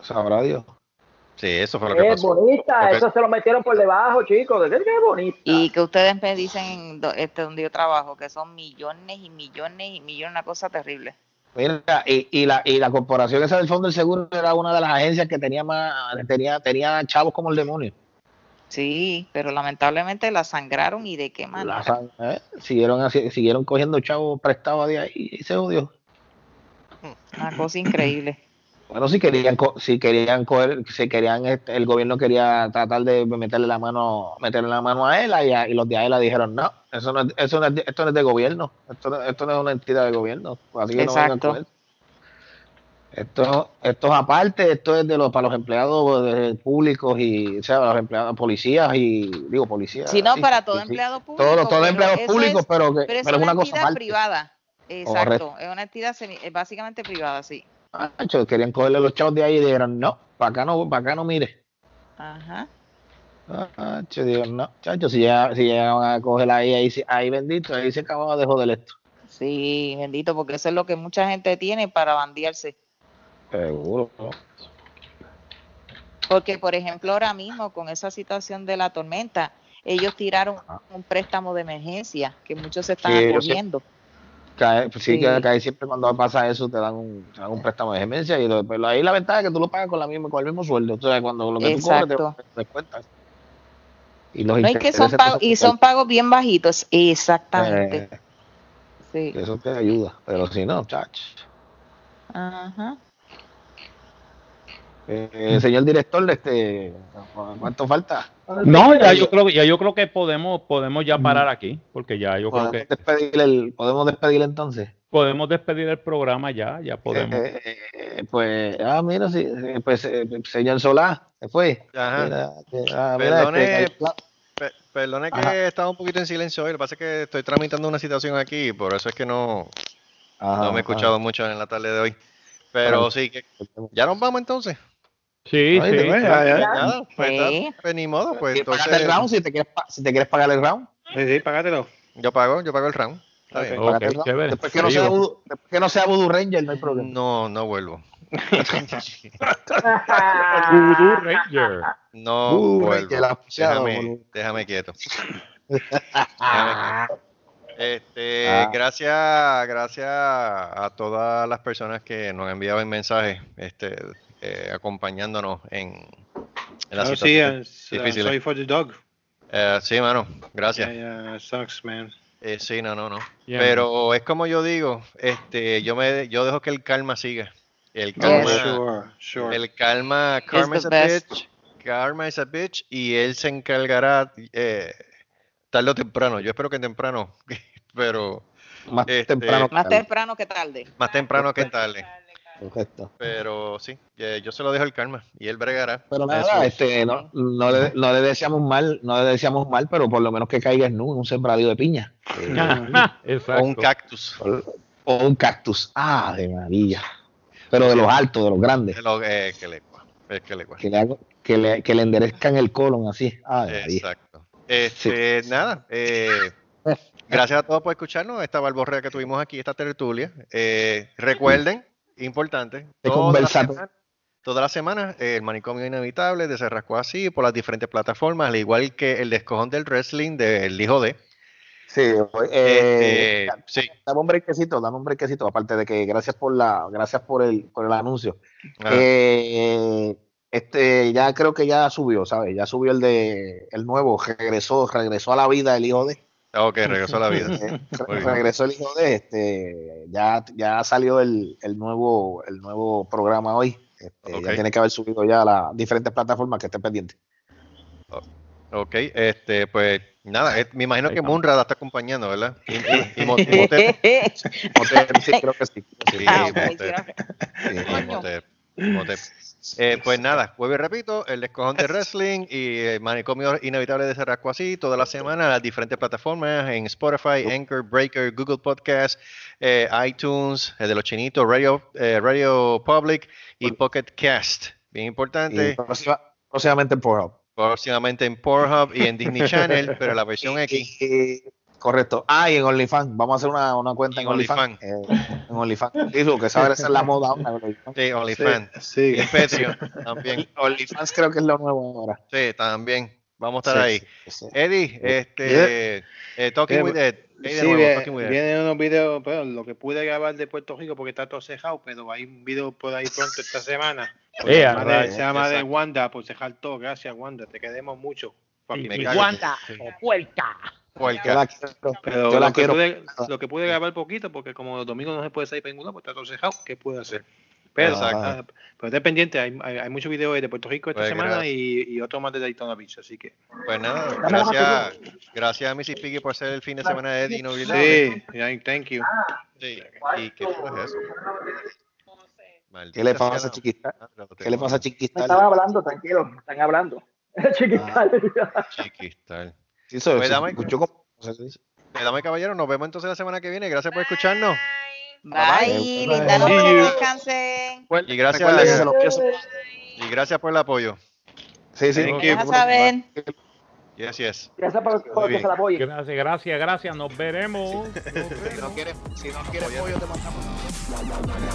Sabrá Dios. Sí, eso fue lo que Es pasó. bonita, Porque- eso se lo metieron por debajo, chicos. ¿De qué, qué bonita? Y que ustedes me dicen este, donde yo trabajo, que son millones y millones y millones, una cosa terrible. Mira, y, y la, y la corporación esa del Fondo del Seguro era una de las agencias que tenía más, tenía, tenía chavos como el demonio. Sí, pero lamentablemente la sangraron y de qué manera. La san- eh, siguieron cogiendo chavos prestados de ahí y se odió. Una cosa increíble. Bueno, si querían, si querían coger, si querían, este, el gobierno quería tratar de meterle la mano, meterle la mano a ELA y, a- y los de AELA dijeron no, eso no, es- eso no es, esto no es de gobierno, esto no, esto no es una entidad de gobierno, así que no vengan Exacto. con eso. Esto, esto es aparte, esto es de los para los empleados eh, públicos y, o sea, los empleados, policías y, digo, policías. Si no, sí, para todo sí, sí. empleado público. Todos todos empleados públicos, es- pero, que, Pero es pero es una una cosa entidad aparte. privada. Exacto, Correcto. es una entidad básicamente privada, sí. Macho, querían cogerle los chavos de ahí y dijeron, no, para acá no, para acá no mire. Ajá. Che, digo, no, chacho, si ya, si llegaban a coger ahí, ahí, ahí bendito, ahí se acababa de joder esto. Sí, bendito, porque eso es lo que mucha gente tiene para bandearse. Seguro. Porque, por ejemplo, ahora mismo con esa situación de la tormenta, ellos tiraron un préstamo de emergencia que muchos se están Sí, yo sé. Cae, pues sí, Sí. que cae siempre cuando pasa eso te dan un, te dan un préstamo de emergencia y lo- pero ahí la ventaja es que tú lo pagas con la misma, con el mismo sueldo. Entonces cuando lo que tú cobres Exacto. te, descuentas. Y los No, que son pagos, y son pagos bien bajitos, exactamente. Eh, Sí. Eso te ayuda, pero si no, chacho. Ajá. Eh, señor director, este, ¿cuánto falta? No, ya yo creo que ya yo creo que podemos podemos ya parar aquí, porque ya yo creo ¿Podemos que despedir, el, ¿podemos despedir entonces? podemos despedir el programa ya, ya podemos. Eh, eh, eh, pues, ah, mira, sí, eh, pues, eh, señor Solá, se fue. Ajá. Mira, que- ah, Perdone, este, pe- perdone que Ajá. estaba un poquito en silencio hoy. Lo que pasa es que estoy tramitando una situación aquí, por eso es que no, Ajá, no me he ajá. escuchado mucho en la tarde de hoy. Pero sí, que ya nos vamos entonces. Sí, Ay, sí. verdad, ya, ya. Nada, pues, Sí. nada, pues ni modo, pues ¿Quieres entonces el round? Si te quieres, si te quieres pagar el round, Sí, sí, págatelo. yo pago, yo pago el round. Está bien. El round. Después que, no sea Voodoo, después que no sea Voodoo Ranger, no hay problema. No, no vuelvo. Voodoo Ranger. No Voodoo vuelvo. Ranger, la puseada, Déjame, déjame quieto. Déjame quieto. Este, Ah. gracias, gracias a todas las personas que nos enviaban mensajes, este, eh, acompañándonos en, en la Oh, sí, situación uh, difícil. sorry for the dog. Eh, sí, mano, gracias. Yeah, yeah, sucks, man. Eh, sí, no, no, no. Yeah, Pero es como yo digo, este, yo me, yo dejo que el karma siga. El Yes. karma, Sure, sure. el karma, karma is a best. bitch, karma is a bitch, y él se encargará eh, tarde o temprano. Yo espero que temprano, pero Más Este, temprano. que Más tarde. temprano que tarde. más temprano que tarde. Correcto. Pero sí, eh, yo se lo dejo el karma y él bregará. Pero nada, es. este, no, no, le, no le deseamos mal, no le deseamos mal, pero por lo menos que caiga en un sembradío de piña. Eh, Exacto. O un cactus. o un cactus. Ah, de maravilla. Pero de los altos, de los grandes. Es lo eh, que le que le. Que le, hago- que le, que le enderezcan el colon así. Ah, de. Exacto. Este, nada, eh, gracias a todos por escucharnos. Esta balborrea que tuvimos aquí, esta tertulia. Eh, recuerden, importante, De toda la conversar. semana, toda la semana, eh, el manicomio inevitable de Se Rascó Así por las diferentes plataformas, al igual que el descojón del wrestling del hijo de. Sí, eh, Este, sí, dame un brequecito, dame un brequecito, aparte de que gracias por la, gracias por el, por el anuncio. Eh, este ya creo que ya subió, ¿sabes? Ya subió el de el nuevo, regresó, regresó a la vida el hijo de. Ok, regresó a la vida. eh, regresó el hijo de este, ya, ya salió el, el nuevo, el nuevo programa hoy. Este. Ya tiene que haber subido ya a las diferentes plataformas que estén pendientes. Ok, este, pues nada, eh, me imagino que. Munra la está acompañando, ¿verdad? Y, y- y Mo- y Motep, Motep, sí, creo que sí. sí, Ah. Sí. Eh, pues nada, vuelvo y repito, el descojón de wrestling y el manicomio inevitable de Cerrasco así, toda la semana, las diferentes plataformas en Spotify, Anchor, Breaker, Google Podcast, eh, iTunes, el de los chinitos, Radio, eh, Radio Public y Pocket Cast. Bien Y importante, próxima- próximamente en Pornhub. próximamente en Pornhub y en Disney Channel, pero la versión X. Correcto. Ah, y en OnlyFans. Vamos a hacer una, una cuenta En en OnlyFans. Eh, en OnlyFans. Digo que sabe esa es la moda ahora. OnlyFans. Sí, OnlyFans. Sí. Y en Patreon también. OnlyFans creo que es lo nuevo ahora. Sí, también. Vamos a estar Sí, ahí. sí, sí. Eddie, este, eh, Talking Yeah, with Ed. Sí, nuevo, viene, Talking with Ed. vienen unos videos, pero lo que pude grabar de Puerto Rico porque está todo cejado, pero hay un video por ahí pronto esta semana. Eh, se llama, de, se llama de. Wanda, por cejar todo. Gracias, Wanda. Te queremos mucho. Guanta Sí. o puerca. Puerca. Yo la quiero. Pero Yo la lo, que quiero. pude, lo que pude grabar poquito, porque como los domingos no se puede salir para ningún lado, pues está todo cejado, ¿qué puedo hacer? Pero, Exacto. ah, pero esté pendiente, hay, hay, hay muchos videos de Puerto Rico esta Pues, semana y, y otro más de Daytona Beach, así que. Pues nada, gracias, gracias a Missy Piggy por ser el fin de semana de Eddie Inolvidable. Sí, yeah, thank you. Sí. ¿Y qué fue eso? Maldita ¿Qué le pasa a Chiquistal? Ah, ¿Qué le pasa a Me Chiquistal? están hablando, tranquilo, están hablando. Chiquistal. Chiquistal. Sí, eso, Pues dame- escuchó como- dice. Dame caballero, nos vemos entonces la semana que viene. Gracias por escucharnos. Bye, Bye. linda See noche, descansen. Y gracias, y gracias por el apoyo. Sí, sí. Thank Me you. deja saber. Yes, yes. Gracias por, por que se la apoye. Gracias, gracias, gracias. Nos veremos. Nos Si no quieres, si no quieres pollo, te mandamos.